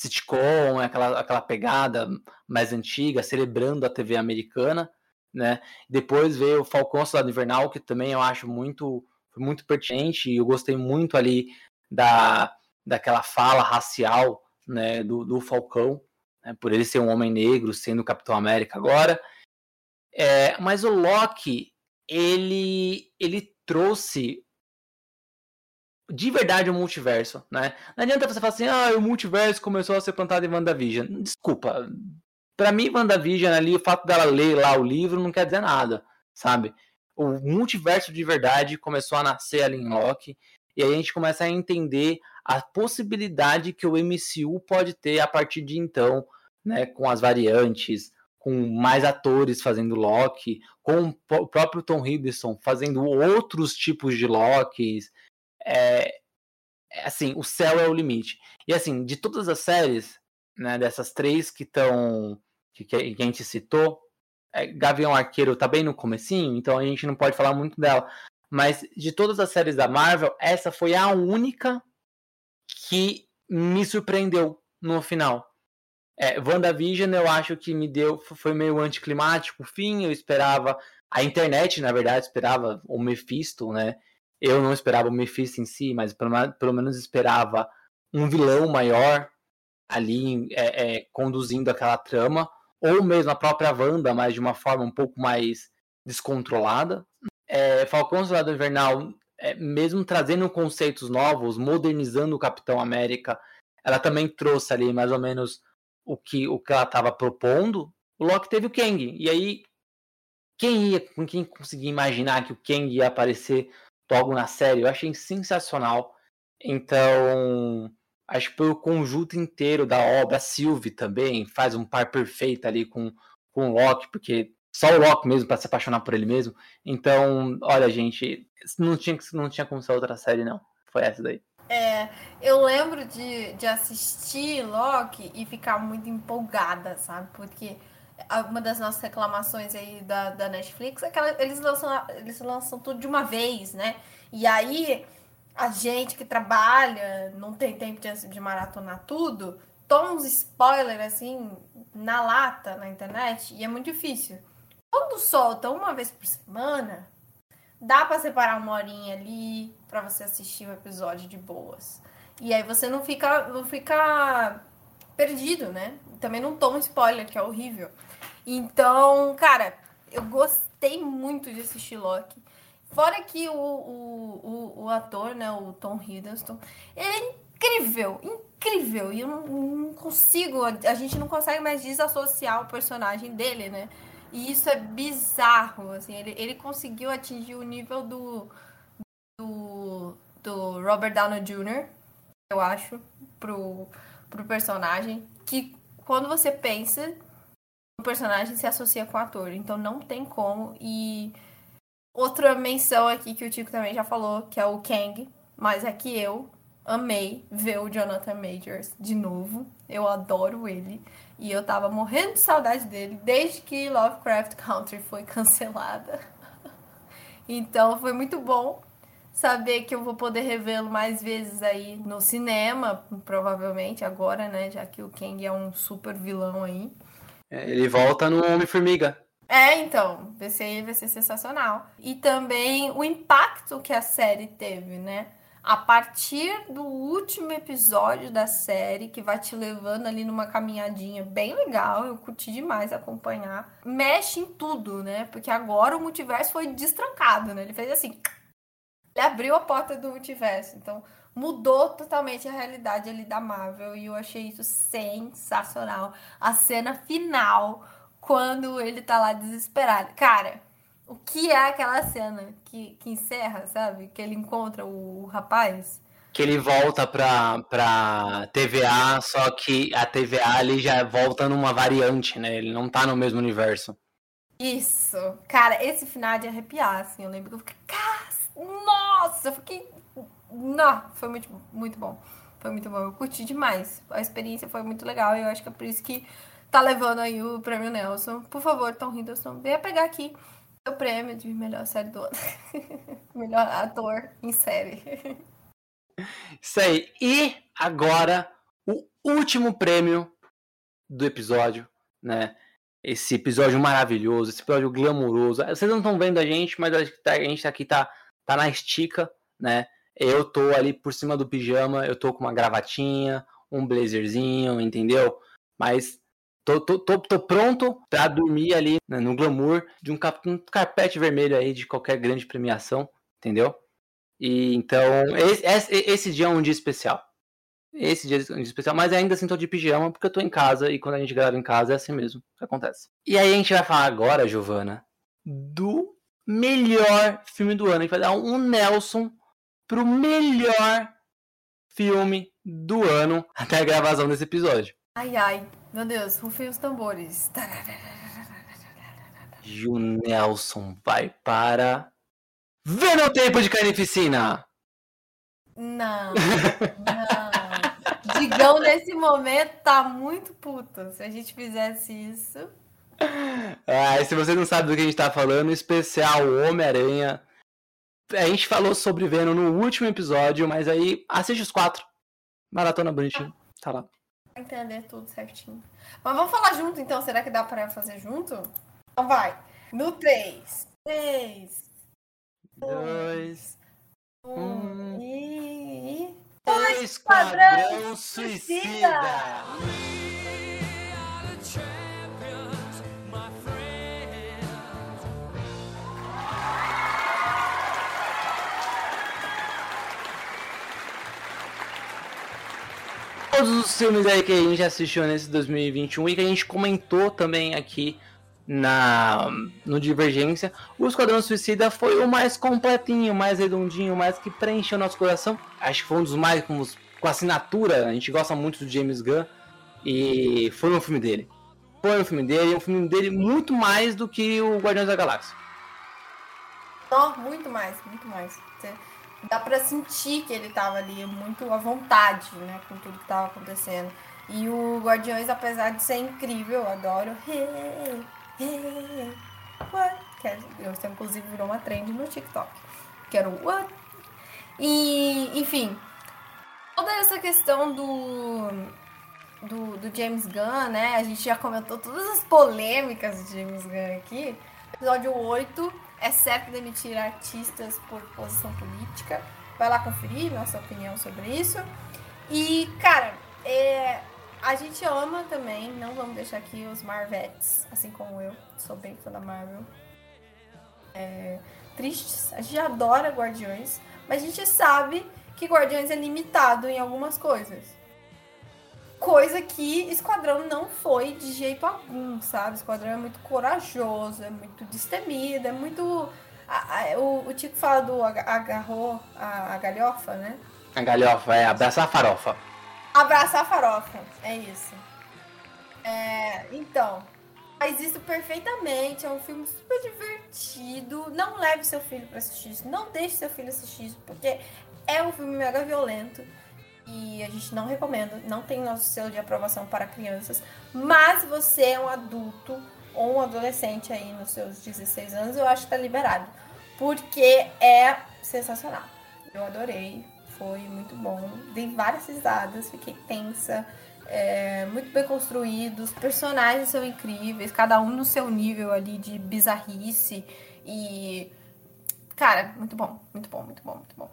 sitcom, aquela, aquela pegada mais antiga, celebrando a TV americana, né? Depois veio o Falcão Soldado Invernal, que também eu acho muito, muito pertinente, e eu gostei muito ali da, daquela fala racial né, do, do Falcão, né, por ele ser um homem negro, sendo Capitão América agora. É, mas o Loki, ele, ele trouxe de verdade o multiverso, né? Não adianta você falar assim, ah, o multiverso começou a ser plantado em WandaVision. Desculpa. Para mim, WandaVision ali, o fato dela ler lá o livro não quer dizer nada, sabe? O multiverso de verdade começou a nascer ali em Loki. E aí a gente começa a entender a possibilidade que o MCU pode ter a partir de então, né? Com as variantes, com mais atores fazendo Loki, com o próprio Tom Hiddleston fazendo outros tipos de Lokis, é, é, assim, o céu é o limite. E assim, de todas as séries, né, dessas três que estão que, que, a gente citou, é, Gavião Arqueiro tá bem no comecinho, então a gente não pode falar muito dela. Mas de todas as séries da Marvel, essa foi a única que me surpreendeu no final. É, WandaVision eu acho que me deu, foi meio anticlimático o fim, eu esperava, a internet na verdade esperava o Mephisto, né, eu não esperava o Mephisto em si, mas pelo, pelo menos esperava um vilão maior ali é, é, conduzindo aquela trama, ou mesmo a própria Wanda, mas de uma forma um pouco mais descontrolada. É, Falcão Soldado Invernal, é, mesmo trazendo conceitos novos, modernizando o Capitão América, ela também trouxe ali mais ou menos o que, o que ela estava propondo. O Loki teve o Kang, e aí quem ia, quem conseguia imaginar que o Kang ia aparecer logo na série, eu achei sensacional. Então, acho que pelo conjunto inteiro da obra, a Sylvie também faz um par perfeito ali com, com o Loki, porque só o Loki mesmo para se apaixonar por ele mesmo. Então, olha, gente, não tinha, não tinha como ser outra série, não. Foi essa daí. É, eu lembro de, de assistir Loki e ficar muito empolgada, sabe? Porque uma das nossas reclamações aí da, da Netflix é que ela, eles, lançam, eles lançam tudo de uma vez, né? E aí a gente que trabalha, não tem tempo de, de maratonar tudo, toma uns spoilers assim na lata na internet e é muito difícil. Quando solta uma vez por semana, dá para separar uma horinha ali para você assistir um episódio de boas. E aí você não fica, não fica perdido, né? Também não toma spoiler, que é horrível. Então, cara, eu gostei muito de assistir Loki. Fora que o, o, o, o ator, né, o Tom Hiddleston, ele é incrível, incrível. E eu não, não, consigo, a gente não consegue mais desassociar o personagem dele, né? E isso é bizarro, assim, ele, ele conseguiu atingir o nível do, do, do Robert Downey Jr., eu acho, pro, pro personagem, que quando você pensa o personagem se associa com o ator, então não tem como. E outra menção aqui que o Tico também já falou, que é o Kang, mas é que eu amei ver o Jonathan Majors de novo. Eu adoro ele. E eu tava morrendo de saudade dele desde que Lovecraft Country foi [LAUGHS] cancelada. então foi muito bom saber que eu vou poder revê-lo mais vezes aí no cinema, provavelmente agora, né? Já que o Kang é um super vilão aí. É, ele volta no Homem-Formiga. É, então, vai ser, vai ser sensacional. E também o impacto que a série teve, né? a partir do último episódio da série, que vai te levando ali numa caminhadinha bem legal, eu curti demais acompanhar. Mexe em tudo, né? Porque agora o multiverso foi destrancado, né? Ele fez assim. [TSK] Ele abriu a porta do multiverso. Então, mudou totalmente a realidade ali da Marvel. E eu achei isso sensacional. A cena final, quando ele tá lá desesperado. Cara, o que é aquela cena que, que encerra, sabe? Que ele encontra o, o rapaz. Que ele volta pra, pra TVA, só que a TVA ele já volta numa variante, né? Ele não tá no mesmo universo. Isso. Cara, esse final é de arrepiar, assim. Eu lembro que eu fiquei. Nossa! Eu fiquei. Não, foi muito, muito bom. Foi muito bom. Eu curti demais. A experiência foi muito legal. E eu acho que é por isso que tá levando aí o prêmio Nelson. Por favor, Tom Hiddleston, venha pegar aqui o prêmio de melhor série do ano. [LAUGHS] melhor ator em série. Isso aí. E agora, o último prêmio do episódio, né? Esse episódio maravilhoso, esse episódio glamouroso. Vocês não estão vendo a gente, mas a gente aqui tá, tá na estica, né? Eu tô ali por cima do pijama, eu tô com uma gravatinha, um blazerzinho, entendeu? Mas Tô, tô, tô, tô, pronto para dormir ali né, no glamour de um, cap, um, carpete vermelho aí de qualquer grande premiação, entendeu? E então, esse, esse, esse, dia é um dia especial. Esse dia é um dia especial, mas ainda assim tô de pijama porque eu tô em casa e quando a gente grava em casa é assim mesmo que acontece. E aí a gente vai falar agora, Giovana, do melhor filme do ano. A gente vai dar um Nelson pro melhor filme do ano até a gravação desse episódio. Ai, ai, meu Deus, rufem os tambores. E o Nelson vai para. Venotempo de Carnificina! Não, não. Digão, nesse momento, tá muito puto. Se a gente fizesse isso. Ah, se você não sabe do que a gente tá falando, especial Homem-Aranha. A gente falou sobre Venom no último episódio, mas aí assiste os quatro. Maratona bonitinho. Tá lá entender tudo certinho. Mas vamos falar junto então, será que dá pra fazer junto? Então vai. No 3, 3, 2, 1 e. Esquadrão Suicida! Todos os filmes aí que a gente assistiu nesse 2021 e que a gente comentou também aqui na no Divergência, o Esquadrão Suicida foi o mais completinho, mais redondinho, mais que preencheu nosso coração. Acho que foi um dos mais com, com assinatura. A gente gosta muito do James Gunn e foi um filme dele. Foi um filme dele, um filme dele muito mais do que o Guardiões da Galáxia. Oh, muito mais, muito mais dá para sentir que ele tava ali muito à vontade, né, com tudo que tava acontecendo. E o Guardiões, apesar de ser incrível, eu adoro. Hey, hey, what? Que é, inclusive virou uma trend no TikTok. Que era o what? E, enfim, toda essa questão do, do, do, James Gunn, né? A gente já comentou todas as polêmicas de James Gunn aqui. Episódio 8 é certo demitir artistas por posição política. Vai lá conferir nossa opinião sobre isso. E, cara, é, a gente ama também, não vamos deixar aqui os Marvettes, assim como eu, sou bem fã da Marvel. É, tristes, a gente adora Guardiões, mas a gente sabe que Guardiões é limitado em algumas coisas. Coisa que Esquadrão não foi de jeito algum, sabe? Esquadrão é muito corajoso, é muito destemido, é muito. A, a, o, o Tico fala do agarrou a, a galhofa, né? A galhofa, é, abraçar a farofa. Abraçar a farofa, é isso. É, então, faz isso perfeitamente. É um filme super divertido. Não leve seu filho para assistir isso. Não deixe seu filho assistir isso, porque é um filme mega violento e a gente não recomenda, não tem nosso selo de aprovação para crianças, mas você é um adulto ou um adolescente aí nos seus 16 anos, eu acho que tá liberado, porque é sensacional. Eu adorei, foi muito bom, dei várias risadas, fiquei tensa, é, muito bem construído, os personagens são incríveis, cada um no seu nível ali de bizarrice e cara, muito bom, muito bom, muito bom, muito bom.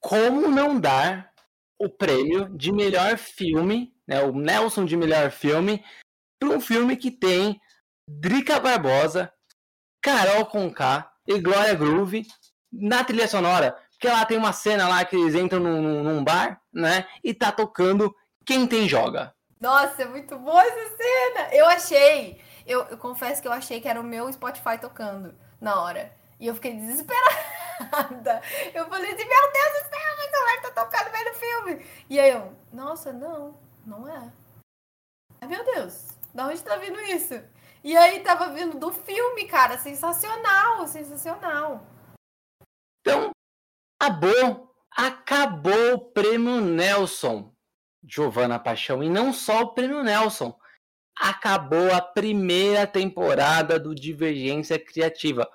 como não dar o prêmio de melhor filme, né, o Nelson de melhor filme, para um filme que tem Drica Barbosa, Carol Conká e Glória Groove na trilha sonora. Porque lá tem uma cena lá que eles entram num, num bar, né? E tá tocando Quem Tem Joga. Nossa, é muito boa essa cena! Eu achei, eu, eu confesso que eu achei que era o meu Spotify tocando na hora. E eu fiquei desesperada. [LAUGHS] Eu falei assim, meu Deus do céu, o tá tocando no filme. E aí eu, nossa, não, não é. Ai, meu Deus, da onde tá vindo isso? E aí tava vindo do filme, cara, sensacional, sensacional. Então, acabou, acabou o prêmio Nelson, Giovana Paixão. E não só o prêmio Nelson, acabou a primeira temporada do Divergência Criativa.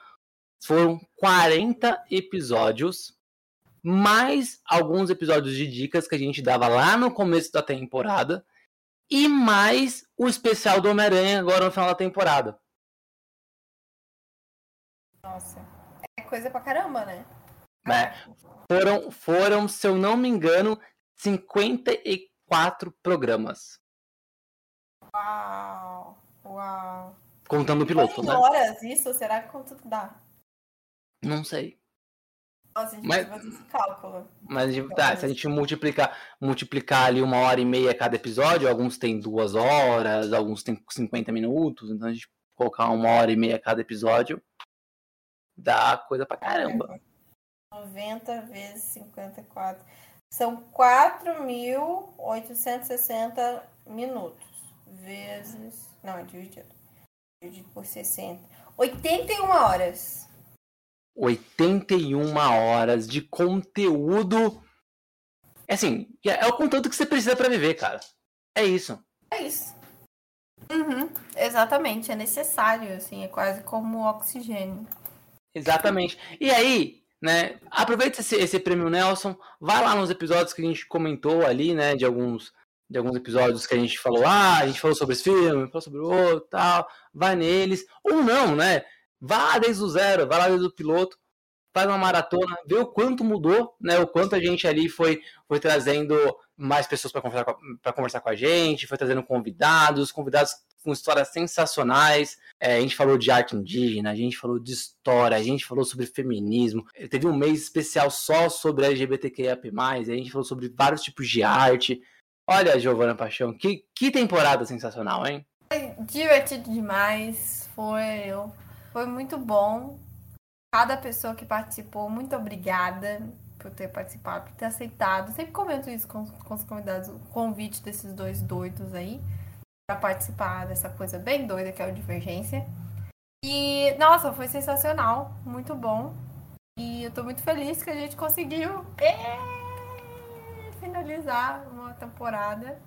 Foram 40 episódios, mais alguns episódios de dicas que a gente dava lá no começo da temporada, e mais o especial do Homem-Aranha agora no final da temporada. Nossa, é coisa pra caramba, né? É, foram, foram, se eu não me engano, 54 programas. Uau! Uau! Contando o piloto, né? horas isso? Será que quanto dá? Não sei. Nossa, a gente mas, fazer esse cálculo. Mas tá, se a gente multiplicar, multiplicar ali uma hora e meia cada episódio, alguns tem duas horas, alguns tem 50 minutos, então a gente colocar uma hora e meia cada episódio, dá coisa pra caramba. 90 vezes 54. São 4.860 minutos. Vezes. Não, é dividido. Dividido por 60. 81 horas. 81 horas de conteúdo. É assim, é o conteúdo que você precisa para viver, cara. É isso. É isso. Uhum, exatamente, é necessário, assim, é quase como oxigênio. Exatamente. E aí, né, aproveita esse, esse prêmio Nelson, vai lá nos episódios que a gente comentou ali, né, de alguns de alguns episódios que a gente falou, ah, a gente falou sobre esse filme, falou sobre o outro, tal, vai neles, ou não, né? Vá desde o zero, vá lá desde o piloto, faz uma maratona, vê o quanto mudou, né? O quanto a gente ali foi, foi trazendo mais pessoas para conversar, com, conversar com a gente, foi trazendo convidados, convidados com histórias sensacionais. É, a gente falou de arte indígena, a gente falou de história, a gente falou sobre feminismo. Teve um mês especial só sobre LGBTQIAP+, a gente falou sobre vários tipos de arte. Olha, Giovana Paixão, que, que temporada sensacional, hein? Foi divertido demais, foi foi muito bom. Cada pessoa que participou, muito obrigada por ter participado, por ter aceitado. Sempre comento isso com, com os convidados, o convite desses dois doidos aí para participar dessa coisa bem doida que é o Divergência. E, nossa, foi sensacional, muito bom. E eu tô muito feliz que a gente conseguiu finalizar uma temporada.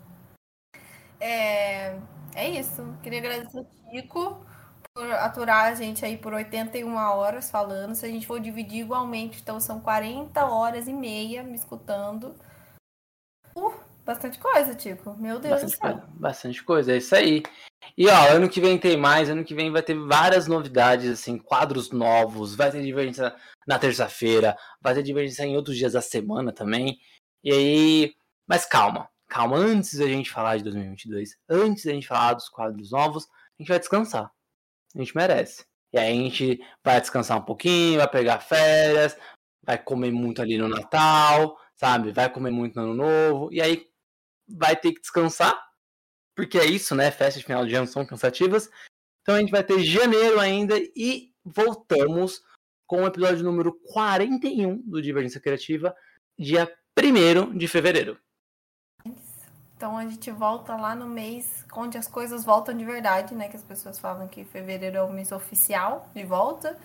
É, é isso. Queria agradecer ao Chico por aturar a gente aí por 81 horas falando. Se a gente for dividir igualmente, então são 40 horas e meia me escutando. Uh, bastante coisa, Tico. Meu Deus bastante do céu. Coisa, bastante coisa, é isso aí. E ó, ano que vem tem mais, ano que vem vai ter várias novidades, assim, quadros novos, vai ter divergência na terça-feira, vai ter divergência em outros dias da semana também. E aí, mas calma, calma, antes da gente falar de 2022, antes da gente falar dos quadros novos, a gente vai descansar a gente merece. E aí a gente vai descansar um pouquinho, vai pegar férias, vai comer muito ali no Natal, sabe? Vai comer muito no Ano Novo, e aí vai ter que descansar, porque é isso, né? Festas de final de ano são cansativas. Então a gente vai ter janeiro ainda e voltamos com o episódio número 41 do Divergência Criativa, dia 1 de fevereiro. Então a gente volta lá no mês onde as coisas voltam de verdade, né? Que as pessoas falam que fevereiro é o mês oficial de volta.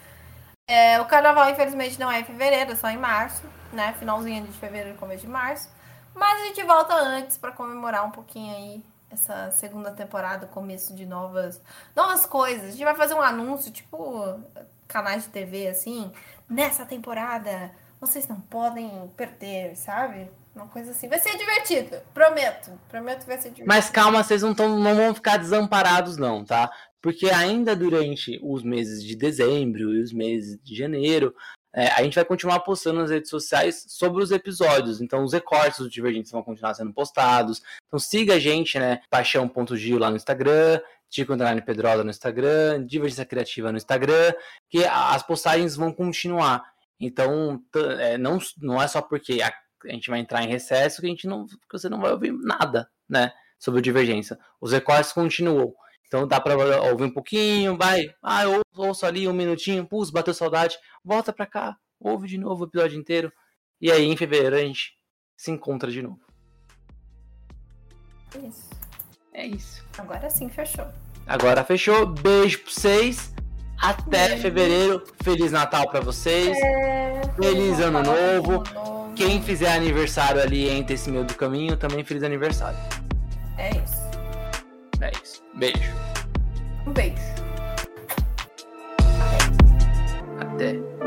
É, o carnaval, infelizmente, não é em fevereiro, é só em março, né? Finalzinho de fevereiro, começo de março. Mas a gente volta antes para comemorar um pouquinho aí essa segunda temporada, começo de novas, novas coisas. A gente vai fazer um anúncio, tipo canais de TV, assim. Nessa temporada, vocês não podem perder, sabe? Uma coisa assim. Vai ser divertido. Prometo. Prometo que vai ser divertido. Mas calma, vocês não, tão, não vão ficar desamparados, não, tá? Porque ainda durante os meses de dezembro e os meses de janeiro, é, a gente vai continuar postando nas redes sociais sobre os episódios. Então, os recortes do Divergentes vão continuar sendo postados. Então, siga a gente, né? Paixão.gil lá no Instagram, Tico Underline Pedrosa no Instagram, Divergência Criativa no Instagram, que as postagens vão continuar. Então, é, não, não é só porque a, gente vai entrar em recesso que a gente não, que você não vai ouvir nada, né? Sobre Divergência. Os recortes continuam. Então dá para ouvir um pouquinho, vai, ah, eu ouço ali um minutinho, pus, bateu saudade, volta pra cá, ouve de novo o episódio inteiro. E aí em fevereiro a gente se encontra de novo. Isso. É isso. Agora sim, fechou. Agora fechou. Beijo pra vocês. Até Beijo. fevereiro. Feliz Natal para vocês. É... Feliz, ano, novo. ano novo. Quem fizer aniversário ali entre esse meio do caminho, também feliz aniversário. É isso. É isso. Beijo. Um beijo. Até. Até.